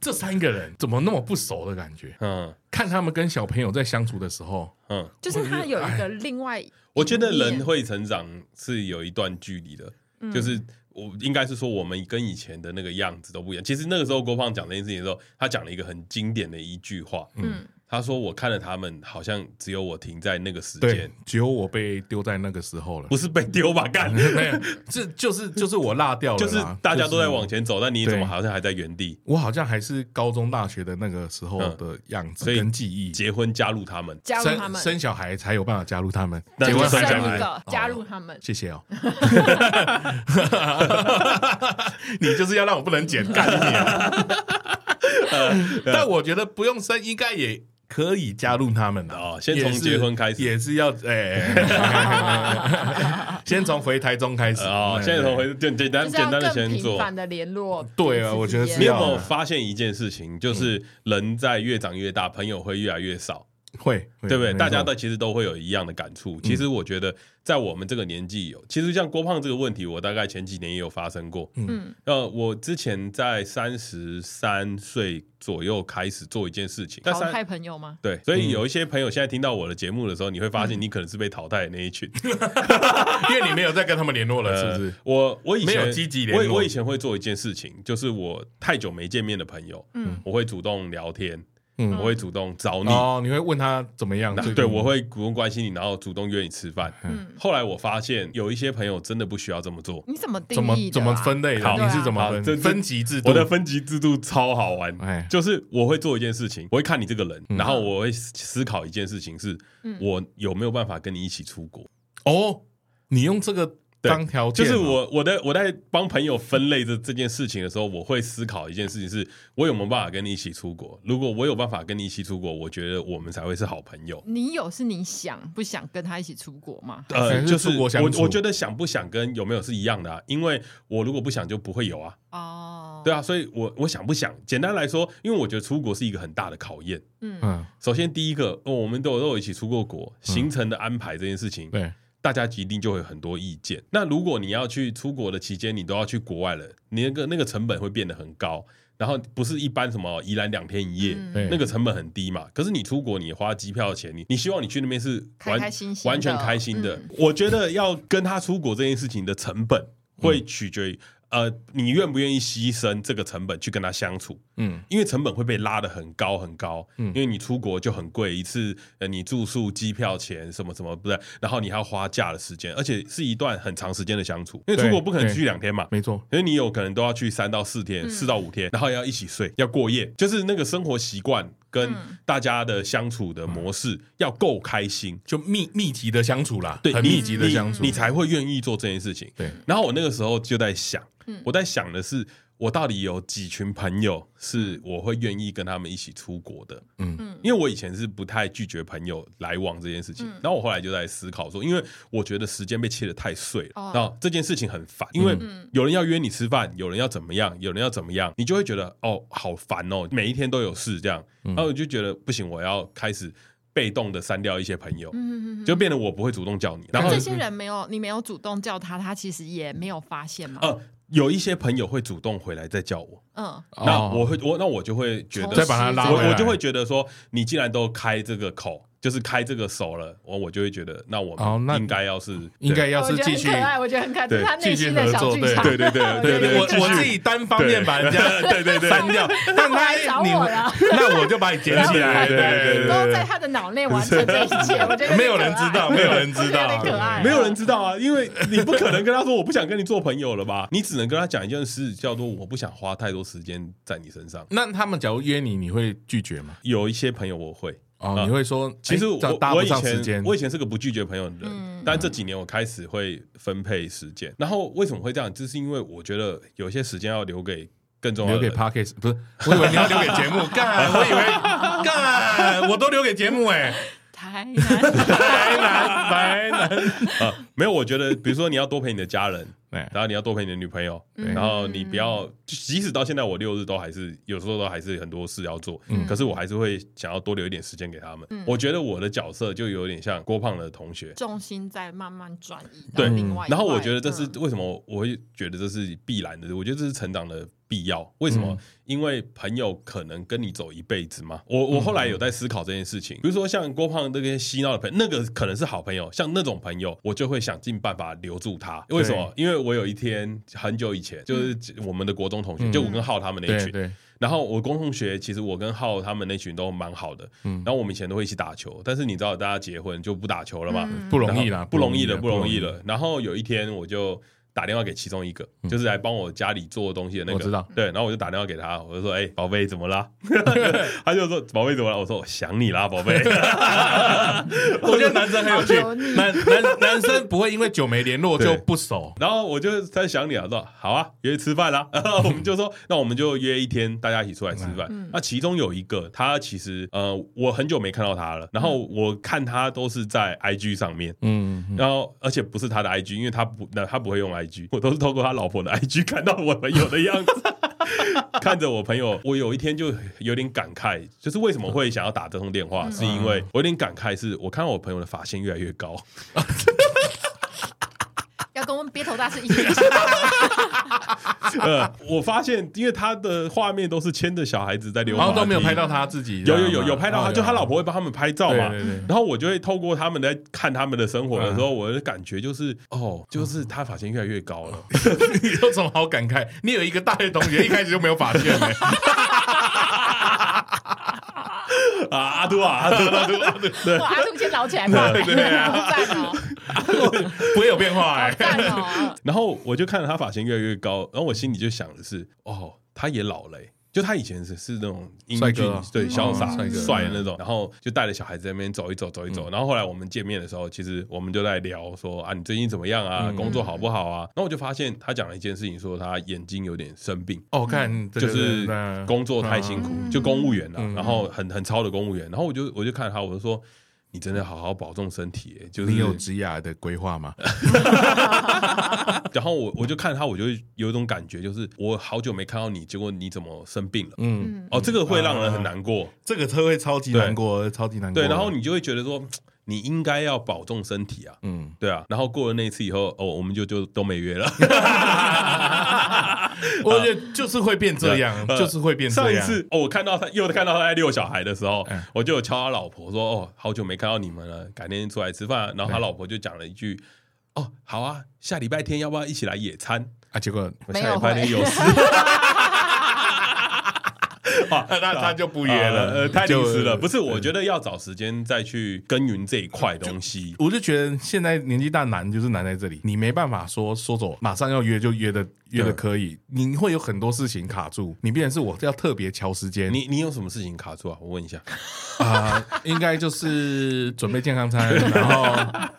这三个人怎么那么不熟的感觉？嗯，看他们跟小朋友在相处的时候，嗯，就是他有一个另外，我觉得人会成长是有一段距离的，就是。我应该是说，我们跟以前的那个样子都不一样。其实那个时候郭胖讲这件事情的时候，他讲了一个很经典的一句话。嗯。他说：“我看了他们，好像只有我停在那个时间，只有我被丢在那个时候了。不是被丢吧？干，这就是就是我落掉了。就是大家都在往前走，但你怎么好像还在原地？我好像还是高中、大学的那个时候的样子跟记忆。结婚加入他们，加入他们，生小孩才有办法加入他们。结婚生小孩，加入他们。谢谢哦。你就是要让我不能剪干你。但我觉得不用生，应该也。”可以加入他们的。哦，先从结婚开始，也是要哎，先从回台中开始。哦，先从回简简单简单的先做，的联络。对啊，我觉得是。你有没有发现一件事情，就是人在越长越大，朋友会越来越少，会对不对？大家的其实都会有一样的感触。其实我觉得。在我们这个年纪有，其实像郭胖这个问题，我大概前几年也有发生过。嗯，呃，我之前在三十三岁左右开始做一件事情，淘汰朋友吗？对，所以有一些朋友现在听到我的节目的时候，你会发现你可能是被淘汰的那一群，因为你没有再跟他们联络了，是不是？我我以前没有积极联络，我我以前会做一件事情，就是我太久没见面的朋友，嗯，我会主动聊天。嗯，我会主动找你哦，你会问他怎么样？对，我会主动关心你，然后主动约你吃饭。嗯，后来我发现有一些朋友真的不需要这么做。你怎么定义？怎么分类的？你是怎么分？分级制度？我的分级制度超好玩，哎，就是我会做一件事情，我会看你这个人，然后我会思考一件事情，是我有没有办法跟你一起出国？哦，你用这个。当条件，就是我我在我在帮朋友分类这这件事情的时候，我会思考一件事情是：我有没有办法跟你一起出国？如果我有办法跟你一起出国，我觉得我们才会是好朋友。你有是你想不想跟他一起出国吗？呃，就是我我觉得想不想跟有没有是一样的啊，因为我如果不想就不会有啊。哦，对啊，所以我我想不想？简单来说，因为我觉得出国是一个很大的考验。嗯嗯，首先第一个，我们都有都有一起出过国，行程的安排这件事情，对。大家一定就会很多意见。那如果你要去出国的期间，你都要去国外了，你那个那个成本会变得很高。然后不是一般什么宜兰两天一夜，嗯、那个成本很低嘛。可是你出国，你花机票钱，你你希望你去那边是完开开心心完全开心的。嗯、我觉得要跟他出国这件事情的成本会取决于。呃，你愿不愿意牺牲这个成本去跟他相处？嗯，因为成本会被拉得很高很高。嗯，因为你出国就很贵，一次呃，你住宿、机票钱什么什么，不对，然后你还要花假的时间，而且是一段很长时间的相处。因为出国不可能去两天嘛，没错。因为你有可能都要去三到四天，四到五天，然后要一起睡，要过夜，就是那个生活习惯。跟大家的相处的模式要够开心，就密密集的相处啦，对，很密集的相处，你才会愿意做这件事情。对，然后我那个时候就在想，我在想的是。我到底有几群朋友是我会愿意跟他们一起出国的？嗯嗯，因为我以前是不太拒绝朋友来往这件事情，然后我后来就在思考说，因为我觉得时间被切得太碎了，然后这件事情很烦，因为有人要约你吃饭，有人要怎么样，有人要怎么样，你就会觉得哦，好烦哦，每一天都有事这样，然后我就觉得不行，我要开始被动的删掉一些朋友，就变得我不会主动叫你。然后这些人没有你没有主动叫他，他其实也没有发现吗？有一些朋友会主动回来再叫我，嗯，那我会我那我就会觉得再把他拉回来，我我就会觉得说，你既然都开这个口。就是开这个手了，我我就会觉得，那我们应该要是 应该要是继续，我觉得很可爱，我觉得很可爱，他内心的小剧场，对对对对对，我我自己单方面把人家对对对删掉，但他找我了，那我就把你捡起来，对对对，都在他的脑内完成这一切，我觉得没有人知道，没有人知道，可爱，没有人知道啊，因为你不可能跟他说我不想跟你做朋友了吧？你只能跟他讲一件事，叫做我不想花太多时间在你身上。那他们假如约你，你会拒绝吗？有一些朋友我会。哦，你会说，其实我我以前我以前是个不拒绝朋友的人，但这几年我开始会分配时间。然后为什么会这样？就是因为我觉得有些时间要留给更重要，留给 Podcast 不是？我以为你要留给节目，干，我以为干，我都留给节目哎。台南，台南，台南 啊，没有，我觉得，比如说你要多陪你的家人，然后你要多陪你的女朋友，然后你不要，即使到现在我六日都还是有时候都还是很多事要做，可是我还是会想要多留一点时间给他们。我觉得我的角色就有点像郭胖的同学，重心在慢慢转移。对，然后我觉得这是为什么我会觉得这是必然的，我觉得这是成长的必要。为什么？因为朋友可能跟你走一辈子嘛。我我后来有在思考这件事情，比如说像郭胖那些嬉闹的朋友，那个可能是好朋友，像那种朋友，我就会想尽办法留住他。为什么？因为我有一天很久以前，就是我们的国中同学，就我跟浩他们那一群，然后我公同学其实我跟浩他们那群都蛮好的，然后我们以前都会一起打球，但是你知道大家结婚就不打球了嘛，不容易了，不容易了，不容易了。然后有一天我就。打电话给其中一个，就是来帮我家里做东西的那个，我知道。对，然后我就打电话给他，我就说：“哎，宝贝，怎么啦？” 他就说：“宝贝，怎么了？”我说：“我想你啦，宝贝。”我觉得男生很有趣，男男男生不会因为久没联络就不熟。然后我就在想你啊，说：“好啊，约吃饭啦。”然后我们就说：“那我们就约一天，大家一起出来吃饭。”那其中有一个，他其实呃，我很久没看到他了。然后我看他都是在 IG 上面，嗯，然后而且不是他的 IG，因为他不，那他不会用 IG。我都是透过他老婆的 IG 看到我朋友的样子，看着我朋友，我有一天就有点感慨，就是为什么会想要打这通电话，是因为我有点感慨，是我看到我朋友的发线越来越高。要跟我们别头大师一起。呃，我发现，因为他的画面都是牵着小孩子在溜，然后都没有拍到他自己。有有有有拍到他，就他老婆会帮他们拍照嘛。然后我就会透过他们在看他们的生活的时候，我的感觉就是，哦，就是他发型越来越高了。你有什么好感慨？你有一个大学同学一开始就没有发线呢。啊，阿杜啊，阿杜，阿杜，阿杜，对，阿杜先老起来嘛，对啊，不会有变化哎。然后我就看着他发型越来越高，然后我心里就想的是，哦，他也老了。就他以前是是那种英俊对潇洒帅的那种，然后就带着小孩子在那边走一走走一走，然后后来我们见面的时候，其实我们就在聊说啊，你最近怎么样啊？工作好不好啊？然后我就发现他讲了一件事情，说他眼睛有点生病。哦，看就是工作太辛苦，就公务员了，然后很很超的公务员，然后我就我就看他，我就说。你真的好好保重身体，欸，就是你有职业的规划吗？然后我我就看他，我就有一种感觉，就是我好久没看到你，结果你怎么生病了？嗯，哦，这个会让人很难过，啊、这个车会超级难过，超级难过。对，然后你就会觉得说。你应该要保重身体啊，嗯，对啊，然后过了那一次以后，哦，我们就就都没约了。我觉得就是会变这样，就是会变这样。上一次，哦，我看到他又看到他在遛小孩的时候，我就有敲他老婆说：“哦，好久没看到你们了，改天出来吃饭。”然后他老婆就讲了一句：“哦，好啊，下礼拜天要不要一起来野餐？”啊，结果下礼拜天有事。啊，那他就不约了，呃，太临时了。不是，我觉得要找时间再去耕耘这一块东西。我就觉得现在年纪大难就是难在这里，你没办法说说走，马上要约就约的约的可以，你会有很多事情卡住。你变成是我要特别敲时间。你你有什么事情卡住啊？我问一下。啊，应该就是准备健康餐，然后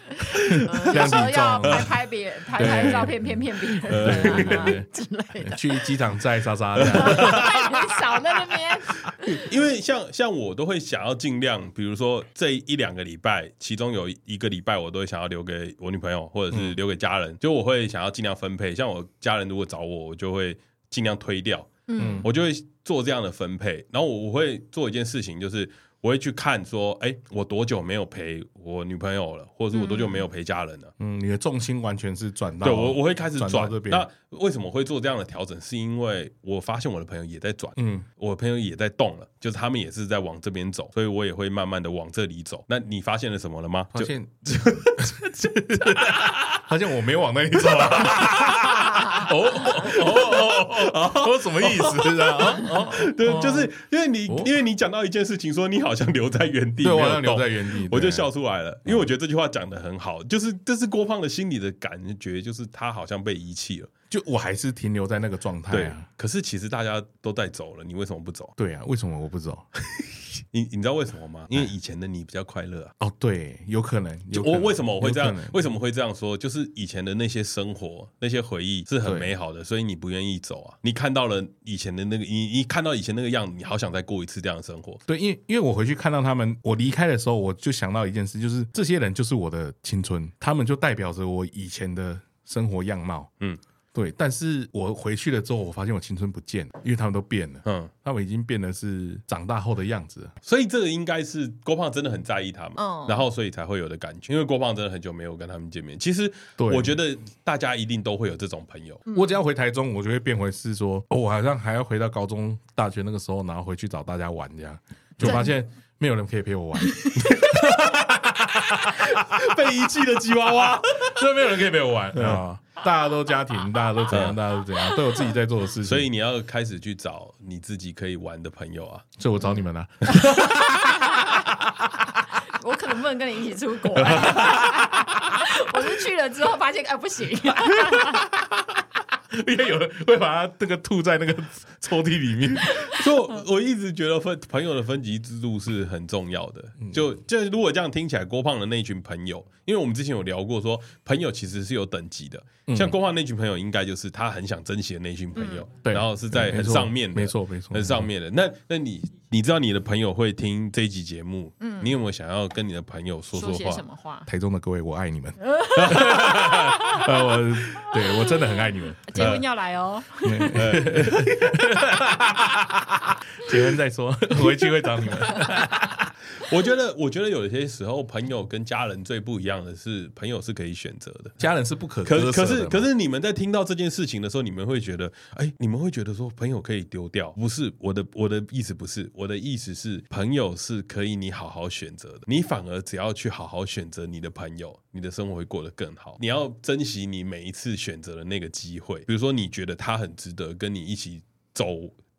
有时候要拍拍别人，拍拍照片骗骗别人之类的。去机场载莎莎，少在那边。因为像像我都会想要尽量，比如说这一两个礼拜，其中有一个礼拜我都会想要留给我女朋友，或者是留给家人，就我会想要尽量分配。像我家人如果找我，我就会尽量推掉，嗯，我就会做这样的分配。然后我我会做一件事情，就是。我会去看说，哎，我多久没有陪我女朋友了，或者是我多久没有陪家人了？嗯，你的重心完全是转到对我，我会开始转这边。那为什么会做这样的调整？是因为我发现我的朋友也在转，嗯，我的朋友也在动了，就是他们也是在往这边走，所以我也会慢慢的往这里走。那你发现了什么了吗？发现，发现我没往那里走哦 哦哦哦哦，什么意思啊？哦，对，就是因为你，因为你讲到一件事情，说你好像留在原地，对，我好像留在原地，我就笑出来了，因为我觉得这句话讲的很好，就是这是郭胖的心里的感觉，就是他好像被遗弃了。就我还是停留在那个状态啊，对，可是其实大家都在走了，你为什么不走？对啊，为什么我不走？你你知道为什么吗？因为以前的你比较快乐啊。哦，对，有可能。我为什么我会这样？为什么会这样说？就是以前的那些生活、那些回忆是很美好的，所以你不愿意走啊。你看到了以前的那个，你你看到以前那个样子，你好想再过一次这样的生活。对，因为因为我回去看到他们，我离开的时候，我就想到一件事，就是这些人就是我的青春，他们就代表着我以前的生活样貌。嗯。对，但是我回去了之后，我发现我青春不见了，因为他们都变了，嗯，他们已经变得是长大后的样子，所以这个应该是郭胖真的很在意他们，嗯，然后所以才会有的感觉，因为郭胖真的很久没有跟他们见面。其实，我觉得大家一定都会有这种朋友。我只要回台中，我就会变回是说，哦，我好像还要回到高中、大学那个时候，然后回去找大家玩这样，就发现没有人可以陪我玩，被遗弃的吉娃娃，所以没有人可以陪我玩啊。大家都家庭，大家都怎样，大家都怎样，都有自己在做的事情。所以你要开始去找你自己可以玩的朋友啊！所以我找你们啊。我可能不能跟你一起出国。我是去了之后发现，哎，不行。因为有人会把它那个吐在那个抽屉里面，所以我一直觉得分朋友的分级制度是很重要的。就就如果这样听起来，郭胖的那群朋友，因为我们之前有聊过，说朋友其实是有等级的。像郭胖那群朋友，应该就是他很想珍惜的那群朋友，对，然后是在很上面的，没错没错，很上面的。那那你你知道你的朋友会听这一集节目，嗯，你有没有想要跟你的朋友说说话？什么话？台中的各位，我爱你们。我对我真的很爱你们。结婚要来哦，结婚再说，回去会找你们。我觉得，我觉得有些时候，朋友跟家人最不一样的是，朋友是可以选择的，家人是不可。可可是可是，你们在听到这件事情的时候，你们会觉得，哎，你们会觉得说，朋友可以丢掉？不是，我的我的意思不是，我的意思是，朋友是可以你好好选择的，你反而只要去好好选择你的朋友，你的生活会过得更好。你要珍惜你每一次选择的那个机会，比如说你觉得他很值得跟你一起走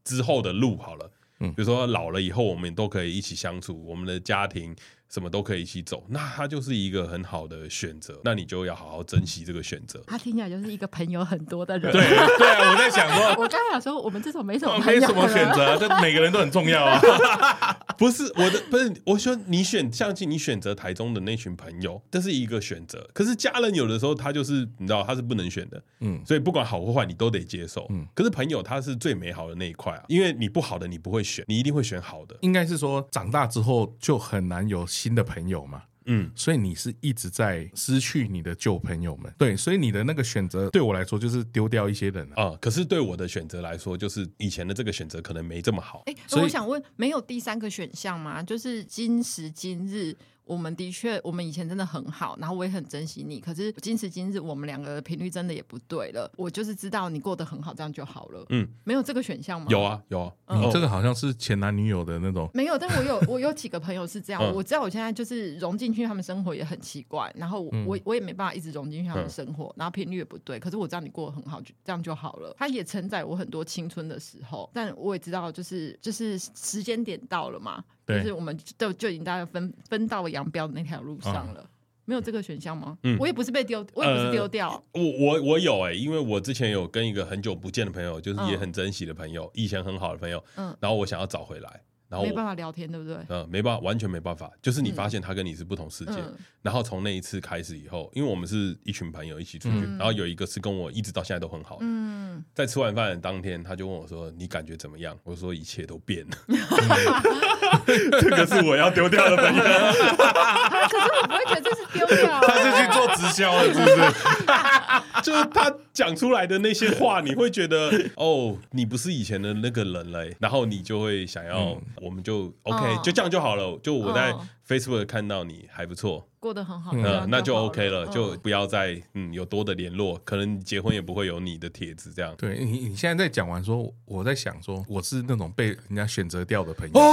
之后的路，好了。嗯比如说老了以后，我们都可以一起相处，我们的家庭。什么都可以一起走，那他就是一个很好的选择，那你就要好好珍惜这个选择。他听起来就是一个朋友很多的人。对对啊，我在想说，我刚才想说，我们这种没什么没什么选择，就每个人都很重要啊。不是我的，不是我说你选，相信你选择台中的那群朋友，这是一个选择。可是家人有的时候他就是你知道他是不能选的，嗯，所以不管好或坏你都得接受，嗯。可是朋友他是最美好的那一块啊，因为你不好的你不会选，你一定会选好的。应该是说长大之后就很难有新的朋友嘛。嗯，所以你是一直在失去你的旧朋友们，对，所以你的那个选择对我来说就是丢掉一些人啊，啊。可是对我的选择来说，就是以前的这个选择可能没这么好。哎，所以我想问，没有第三个选项吗？就是今时今日。我们的确，我们以前真的很好，然后我也很珍惜你。可是今时今日，我们两个的频率真的也不对了。我就是知道你过得很好，这样就好了。嗯，没有这个选项吗？有啊，有啊。嗯，这个好像是前男女友的那种。没有，但我有我有几个朋友是这样。嗯，我知道我现在就是融进去他们生活也很奇怪，然后我我也没办法一直融进去他们生活，然后频率也不对。可是我知道你过得很好，就这样就好了。他也承载我很多青春的时候，但我也知道，就是就是时间点到了嘛。就是我们就就已经大家分分道扬镳的那条路上了，没有这个选项吗？嗯，我也不是被丢，我也不是丢掉。我我我有哎，因为我之前有跟一个很久不见的朋友，就是也很珍惜的朋友，以前很好的朋友，嗯，然后我想要找回来。然后没办法聊天，对不对？嗯，没办法，完全没办法。就是你发现他跟你是不同世界，嗯、然后从那一次开始以后，因为我们是一群朋友一起出去，嗯、然后有一个是跟我一直到现在都很好。嗯，在吃完饭的当天，他就问我说：“你感觉怎么样？”我说：“一切都变了。”这个是我要丢掉的朋友。可是我不会觉得这是丢掉，他是去做直销了，是不是？就是他讲出来的那些话，你会觉得 哦，你不是以前的那个人嘞，然后你就会想要。嗯。我们就 OK，就这样就好了。就我在 Facebook 看到你还不错，过得很好，嗯，那就 OK 了，就不要再嗯有多的联络，可能结婚也不会有你的帖子这样。对你，你现在在讲完说，我在想说，我是那种被人家选择掉的朋友。哎，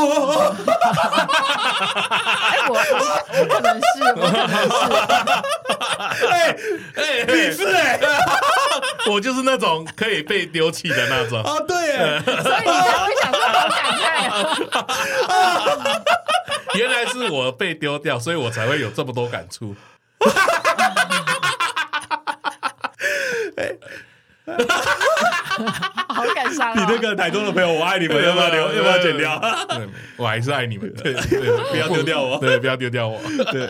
我我可能是，我可能是，哎哎，你是哎，我就是那种可以被丢弃的那种。哦，对，所以你才会想说好感慨。原来是我被丢掉，所以我才会有这么多感触。好感伤。你那个台中的朋友，我爱你们，要不要留？要不要剪掉？我还是爱你们，对，不要丢掉我，对，不要丢掉我，对。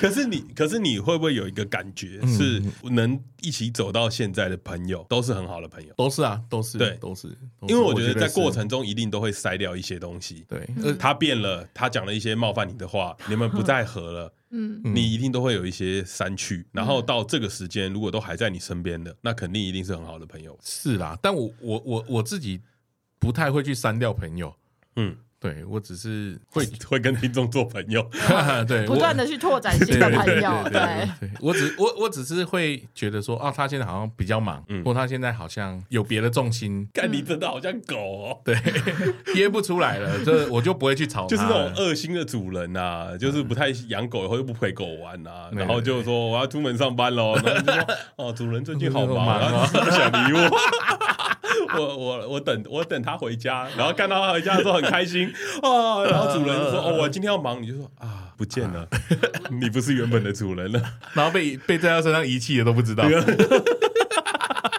可是你，可是你会不会有一个感觉，是能一起走到现在的朋友，都是很好的朋友？都是啊，都是，对，都是。因为我觉得在过程中一定都会筛掉一些东西。对，他变了，他讲了一些冒犯你的话，你们不再合了。嗯，你一定都会有一些删去，然后到这个时间，如果都还在你身边的，那肯定一定是很好的朋友。是啦，但我我我我自己不太会去删掉朋友。嗯。对，我只是会 会跟听众做朋友，对，不断的去拓展新的朋友。对，我只我我只是会觉得说，啊，他现在好像比较忙，或他现在好像有别的重心。看，你真的好像狗哦，对，憋不出来了，就我就不会去吵。就是那种恶心的主人呐，就是不太养狗，然后又不陪狗玩呐，然后就说我要出门上班喽，然后就说哦，主人最近好忙啊，不想理我。我我我等我等他回家，然后看到他回家的时候很开心啊，然后主人就说：“哦，我今天要忙。”你就说：“啊，不见了，你不是原本的主人了。”然后被被在他身上遗弃的都不知道。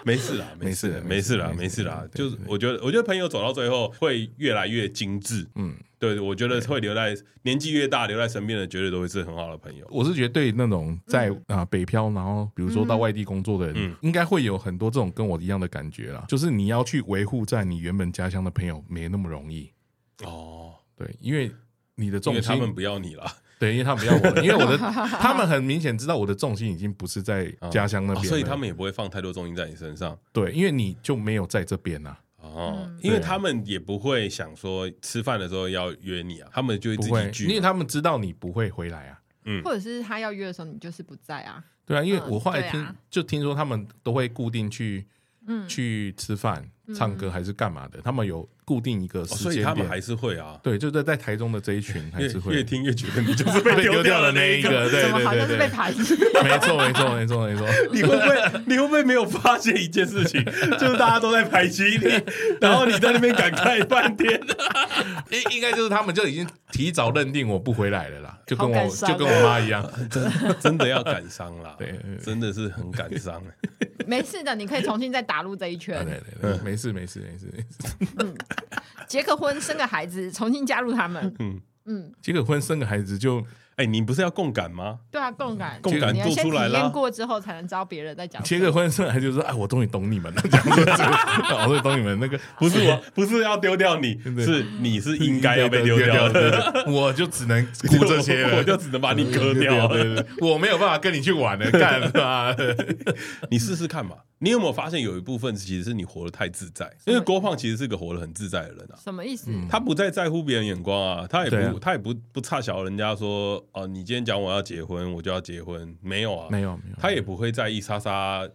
没事啦，没事，没事啦，没事啦。就是我觉得，我觉得朋友走到最后会越来越精致。嗯。对，我觉得会留在年纪越大留在身边的，绝对都会是很好的朋友。我是觉得对那种在啊北漂，然后比如说到外地工作的人，应该会有很多这种跟我一样的感觉啦。就是你要去维护在你原本家乡的朋友，没那么容易。哦，对，因为你的重心，他们不要你了。对，因为他们不要我，因为我的 他们很明显知道我的重心已经不是在家乡那边，所以他们也不会放太多重心在你身上。对，因为你就没有在这边呐。哦，因为他们也不会想说吃饭的时候要约你啊，他们就会自己聚，因为他们知道你不会回来啊，嗯，或者是他要约的时候你就是不在啊，对啊，因为我后来听就听说他们都会固定去，嗯，去吃饭、唱歌还是干嘛的，他们有固定一个时间点，所以他们还是会啊。对，就在在台中的这一群还是会越听越觉得你就是被 丢掉的那一个，对对对好像是被排挤。没错没错没错没错。你会不会你会不会没有发现一件事情，就是大家都在排挤你，然后你在那边感慨半天？应应该就是他们就已经提早认定我不回来了啦，就跟我就跟我妈一样，真真的要感伤了，对，真的是很感伤。没事的，你可以重新再打入这一圈。对对对，没事没事没事没事。嗯，结个婚生个孩子，重新加入他们。嗯嗯，结个婚生个孩子就。哎，你不是要共感吗？对啊，共感，共感做出来了。验过之后，才能知道别人在讲。结个婚生孩子就是说，哎，我终于懂你们了，这样子，我终于懂你们那个，不是我，不是要丢掉你，是你是应该要被丢掉的，我就只能顾这些，我就只能把你割掉，我没有办法跟你去玩了，干嘛？你试试看嘛。你有没有发现有一部分其实是你活得太自在？因为郭胖其实是个活得很自在的人啊。什么意思？他不再在乎别人眼光啊，他也不他也不不差小人家说哦，你今天讲我要结婚，我就要结婚，没有啊，没有没有，他也不会在意莎莎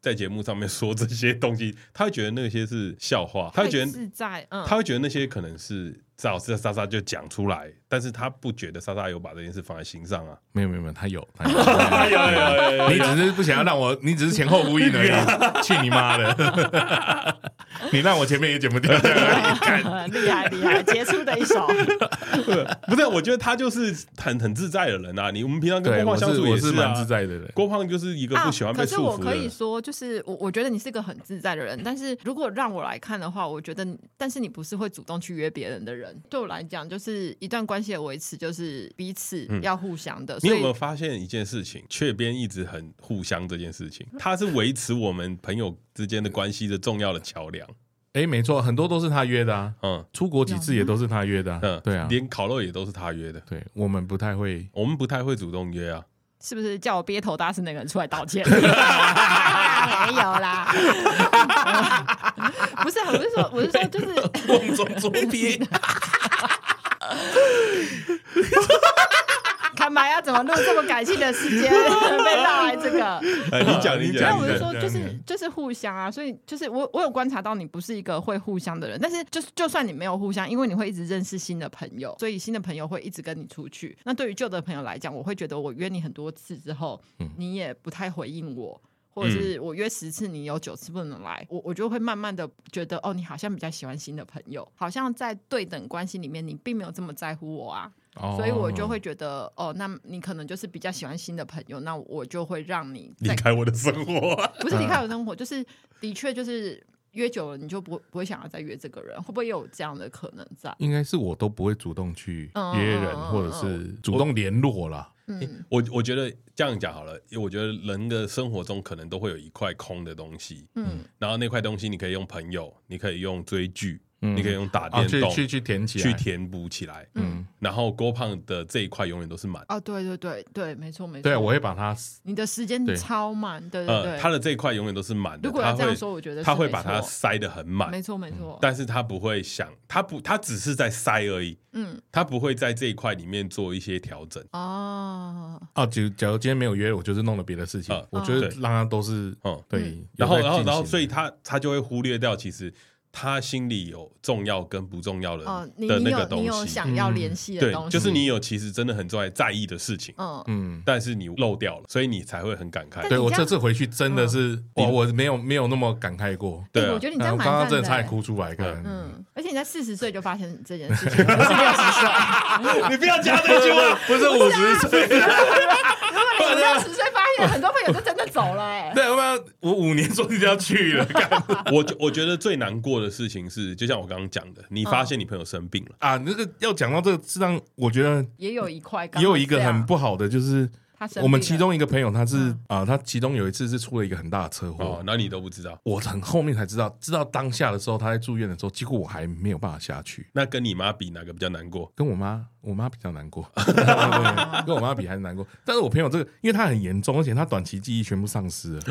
在节目上面 说这些东西，他会觉得那些是笑话，他会觉得自在，嗯，他会觉得那些可能是。最好是莎莎就讲出来，但是他不觉得莎莎有把这件事放在心上啊。没有没有没有，他有，他有，有有有。你只是不想要让我，你只是前后呼应而已。去你妈的！你让我前面也剪不掉，厉害厉害，杰出的一手。不是，我觉得他就是很很自在的人啊。你我们平常跟郭胖相处也是蛮自在的人。郭胖就是一个不喜欢被束缚的。可是我可以说，就是我我觉得你是个很自在的人，但是如果让我来看的话，我觉得，但是你不是会主动去约别人的人。对我来讲，就是一段关系的维持，就是彼此要互相的。嗯、你有没有发现一件事情？雀边一直很互相这件事情，它是维持我们朋友之间的关系的重要的桥梁。哎，没错，很多都是他约的啊。嗯，出国几次也都是他约的啊。嗯，对啊，连烤肉也都是他约的。对，我们不太会，我们不太会主动约啊。是不是叫我憋头大是那个人出来道歉？没有啦，不是，我是说，我是说，就是瓮中捉鳖。干嘛要怎么录这么感性的时间？被绕来这个，哎、你讲你讲。那我就说，就是就是互相啊，所以就是我我有观察到你不是一个会互相的人，但是就是就算你没有互相，因为你会一直认识新的朋友，所以新的朋友会一直跟你出去。那对于旧的朋友来讲，我会觉得我约你很多次之后，你也不太回应我，或者是我约十次，你有九次不能来，我我就会慢慢的觉得，哦，你好像比较喜欢新的朋友，好像在对等关系里面，你并没有这么在乎我啊。所以我就会觉得，哦，那你可能就是比较喜欢新的朋友，那我就会让你离开我的生活。不是离开我的生活，就是的确就是约久了，你就不不会想要再约这个人，会不会有这样的可能在？应该是我都不会主动去约人，或者是主动联络啦。嗯，我我觉得这样讲好了，因为我觉得人的生活中可能都会有一块空的东西，嗯，然后那块东西你可以用朋友，你可以用追剧。你可以用打电动去去填起来，去填补起来。嗯，然后郭胖的这一块永远都是满。哦，对对对对，没错没错。对，我会把它。你的时间超满，对对对。他的这一块永远都是满的。如果要这样说，我觉得他会把它塞得很满。没错没错。但是他不会想，他不，他只是在塞而已。嗯。他不会在这一块里面做一些调整。哦。哦，就假如今天没有约，我就是弄了别的事情。我觉得让他都是嗯对。然后然后然后，所以他他就会忽略掉其实。他心里有重要跟不重要的的那个东西，你有想要联系的东西，对，就是你有其实真的很在在意的事情，嗯。嗯，但是你漏掉了，所以你才会很感慨。对，我这次回去真的是，我我没有没有那么感慨过。对，我觉得你这样蛮。刚刚真的差点哭出来，嗯，而且你在四十岁就发现这件事情，不是六十岁，你不要加这句话，不是五十岁。如果你六十岁发现很多朋友都真的走了，哎，我五年说你就要去了。我我觉得最难过的事情是，就像我刚刚讲的，你发现你朋友生病了。啊，那个要讲到这个，实际上我觉得也有一块，也有一个很不好的，就是我们其中一个朋友，他是啊，他其中有一次是出了一个很大的车祸，那你都不知道，我很后面才知道，知道当下的时候他在住院的时候，几乎我还没有办法下去。那跟你妈比，哪个比较难过？跟我妈，我妈比较难过，跟我妈比还是难过。但是我朋友这个，因为他很严重，而且他短期记忆全部丧失了，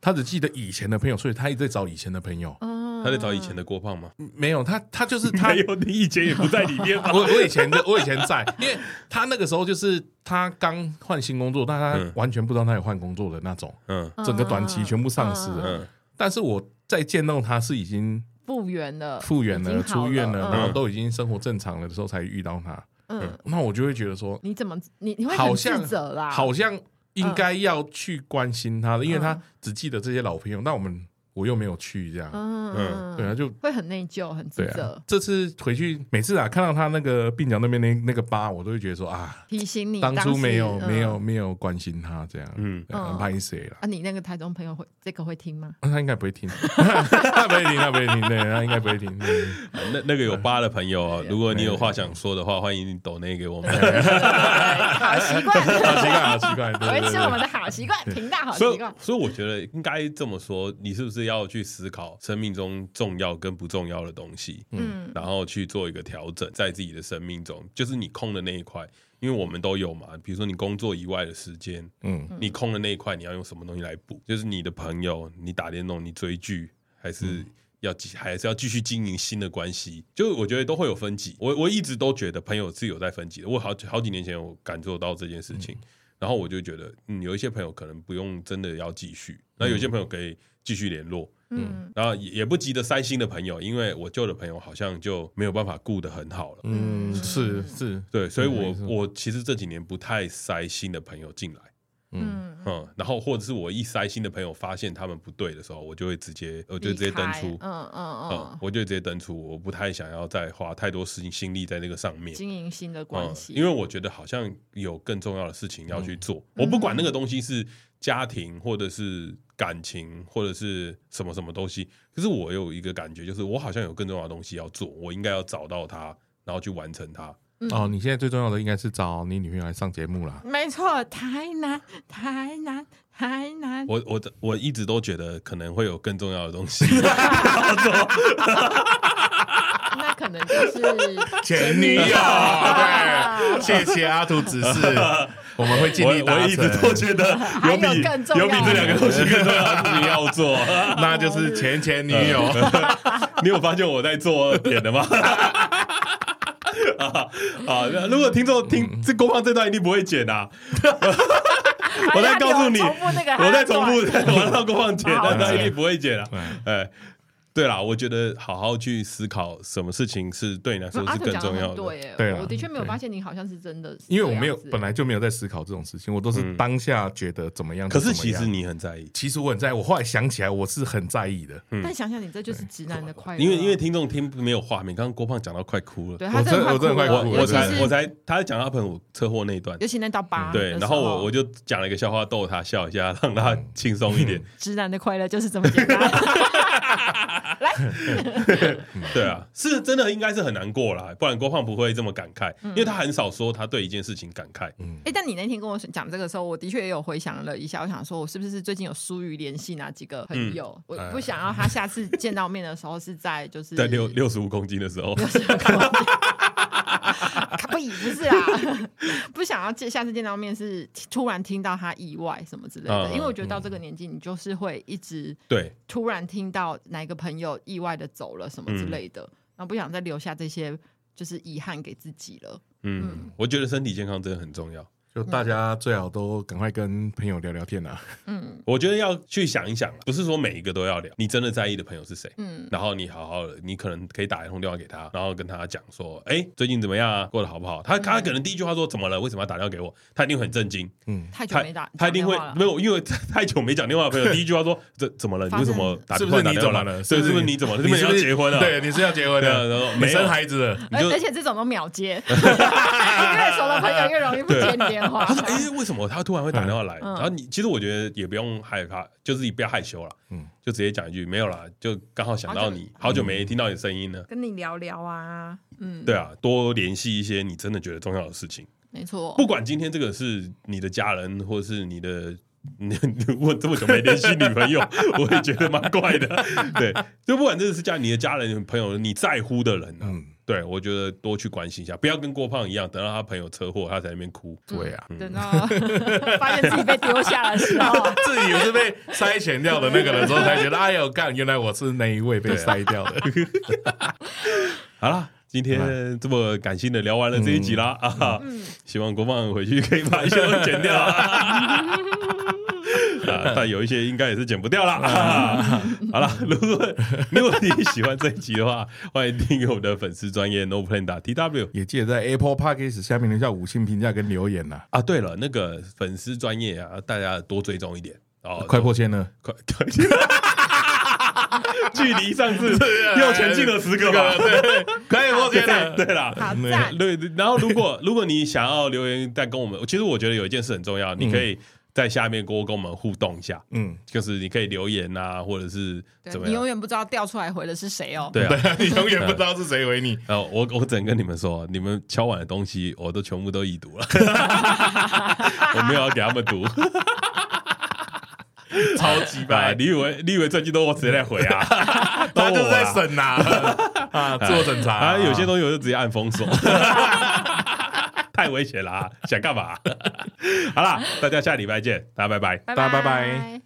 他只记得以前的朋友，所以他一直在找以前的朋友。他在找以前的郭胖吗？没有，他他就是他。没有，你以前也不在里面吗？我我以前的我以前在，因为他那个时候就是他刚换新工作，但他完全不知道他有换工作的那种，嗯，整个短期全部丧失了。嗯，但是我在见到他是已经复原了，复原了，出院了，嗯、然后都已经生活正常了的时候才遇到他。嗯，那我就会觉得说，你怎么你你会好像责啦？好像应该要去关心他的，因为他只记得这些老朋友，那我们。我又没有去，这样，嗯，对啊，就会很内疚，很自责。这次回去，每次啊看到他那个鬓角那边那那个疤，我都会觉得说啊，提醒你当初没有没有没有关心他这样，嗯，很拍谁了。啊，你那个台中朋友会这个会听吗？他应该不会听，他不会听，他不会听，对，他应该不会听。那那个有疤的朋友，如果你有话想说的话，欢迎你抖内给我们。好习惯，好习惯，好习惯，维持我们的好习惯，频道好习惯。所以我觉得应该这么说，你是不是？要去思考生命中重要跟不重要的东西，嗯，然后去做一个调整，在自己的生命中，就是你空的那一块，因为我们都有嘛，比如说你工作以外的时间，嗯，你空的那一块，你要用什么东西来补？就是你的朋友，你打电动，你追剧，还是要还是要继续经营新的关系？就我觉得都会有分级。我我一直都觉得朋友是有在分级的。我好好几年前我感受到这件事情。嗯然后我就觉得，嗯，有一些朋友可能不用真的要继续，那有些朋友可以继续联络，嗯，然后也也不急着塞新的朋友，因为我旧的朋友好像就没有办法顾得很好了，嗯，是是，对，所以我我其实这几年不太塞新的朋友进来。嗯。嗯，然后或者是我一塞新的朋友发现他们不对的时候，我就会直接，我就直接登出，嗯嗯嗯，我就直接登出，我不太想要再花太多事情心力在那个上面经营新的关系，因为我觉得好像有更重要的事情要去做。我不管那个东西是家庭或者是感情或者是什么什么东西，可是我有一个感觉，就是我好像有更重要的东西要做，我应该要找到它，然后去完成它。哦，你现在最重要的应该是找你女朋友来上节目啦。没错，台南，台南，台南。我我我一直都觉得可能会有更重要的东西。那可能就是前女友。对，谢谢阿图指示，我们会尽力达成。我一直都觉得有比有比这两个东西更重要的事情要做，那就是前前女友。你有发现我在做点的吗？啊啊！如果听众听这公放这段，一定不会剪啊！我再告诉你，我再重复，我让公放剪，但他一定不会剪啊！哎。对啦，我觉得好好去思考什么事情是对你来说是更重要的。对，我的确没有发现你好像是真的，因为我没有本来就没有在思考这种事情，我都是当下觉得怎么样。可是其实你很在意，其实我很在意。我后来想起来，我是很在意的。但想想你这就是直男的快乐。因为因为听众听没有画面，刚刚郭胖讲到快哭了，对他真的快哭了。我才我才他在讲他朋友车祸那一段，尤其那道疤。对，然后我我就讲了一个笑话逗他笑一下，让他轻松一点。直男的快乐就是这么简单。来，对啊，是真的应该是很难过啦，不然郭胖不会这么感慨，因为他很少说他对一件事情感慨。嗯，哎，但你那天跟我讲这个时候，我的确也有回想了一下，我想说，我是不是最近有疏于联系哪几个朋友？我不想要他下次见到面的时候是在就是在六六十五公斤的时候。不，不是啊，不想要见下次见到面是突然听到他意外什么之类的，因为我觉得到这个年纪，你就是会一直对突然听到哪个朋友意外的走了什么之类的，然后不想再留下这些就是遗憾给自己了。嗯，我觉得身体健康真的很重要。就大家最好都赶快跟朋友聊聊天啊！嗯，我觉得要去想一想，不是说每一个都要聊。你真的在意的朋友是谁？嗯，然后你好好的，你可能可以打一通电话给他，然后跟他讲说：“哎，最近怎么样啊？过得好不好？”他他可能第一句话说：“怎么了？为什么要打电话给我？”他一定很震惊。嗯，太久没打，他一定会没有，因为太久没讲电话的朋友，第一句话说：“这怎么了？你为什么打电话？是不是你怎么了？是不是你怎么？是不是要结婚了？对，你是要结婚的，然后没生孩子了。而且这种都秒接，越熟的朋友越容易不接你电话。哎，为什么他突然会打电话来？然后你其实我觉得也不用害怕，就是你不要害羞了，嗯，就直接讲一句没有啦，就刚好想到你，好久没听到你声音了，跟你聊聊啊，嗯，对啊，多联系一些你真的觉得重要的事情，没错，不管今天这个是你的家人，或是你的，你你问这么久没联系女朋友，我也觉得蛮怪的，对，就不管这个是家你的家人、朋友，你在乎的人，嗯。对，我觉得多去关心一下，不要跟郭胖一样，等到他朋友车祸，他在那边哭。对啊，等到 发现自己被丢下的时候，自己是被筛选掉的那个人之后，才觉得哎呦干，原来我是那一位被筛掉的。好了，今天这么感性的聊完了这一集啦啊，希望郭胖回去可以把一些剪掉。啊，但有一些应该也是剪不掉了。啊、好了，如果如果你喜欢这一集的话，欢迎订阅我们的粉丝专业 No Plan 打 T W，也记得在 Apple Podcast 下面留下五星评价跟留言呐。啊，对了，那个粉丝专业啊，大家多追踪一点哦。快破千了，快！距离上次又前进了十个吧？对，可以破千了。对了，好赞。对，然后如果如果你想要留言再跟我们，其实我觉得有一件事很重要，你可以。在下面多跟我们互动一下，嗯，就是你可以留言啊，或者是怎么样？你永远不知道掉出来回的是谁哦。对啊，你永远不知道是谁回你。呃，我我只能跟你们说，你们敲碗的东西，我都全部都已读了，我没有要给他们读，超级白。你以为你以为这句都我直接在回啊？他就在审呐，啊，做审查啊，有些东西我就直接按封锁。太危险了啊！想干嘛？好啦，大家下礼拜见，大家拜拜，大家拜拜。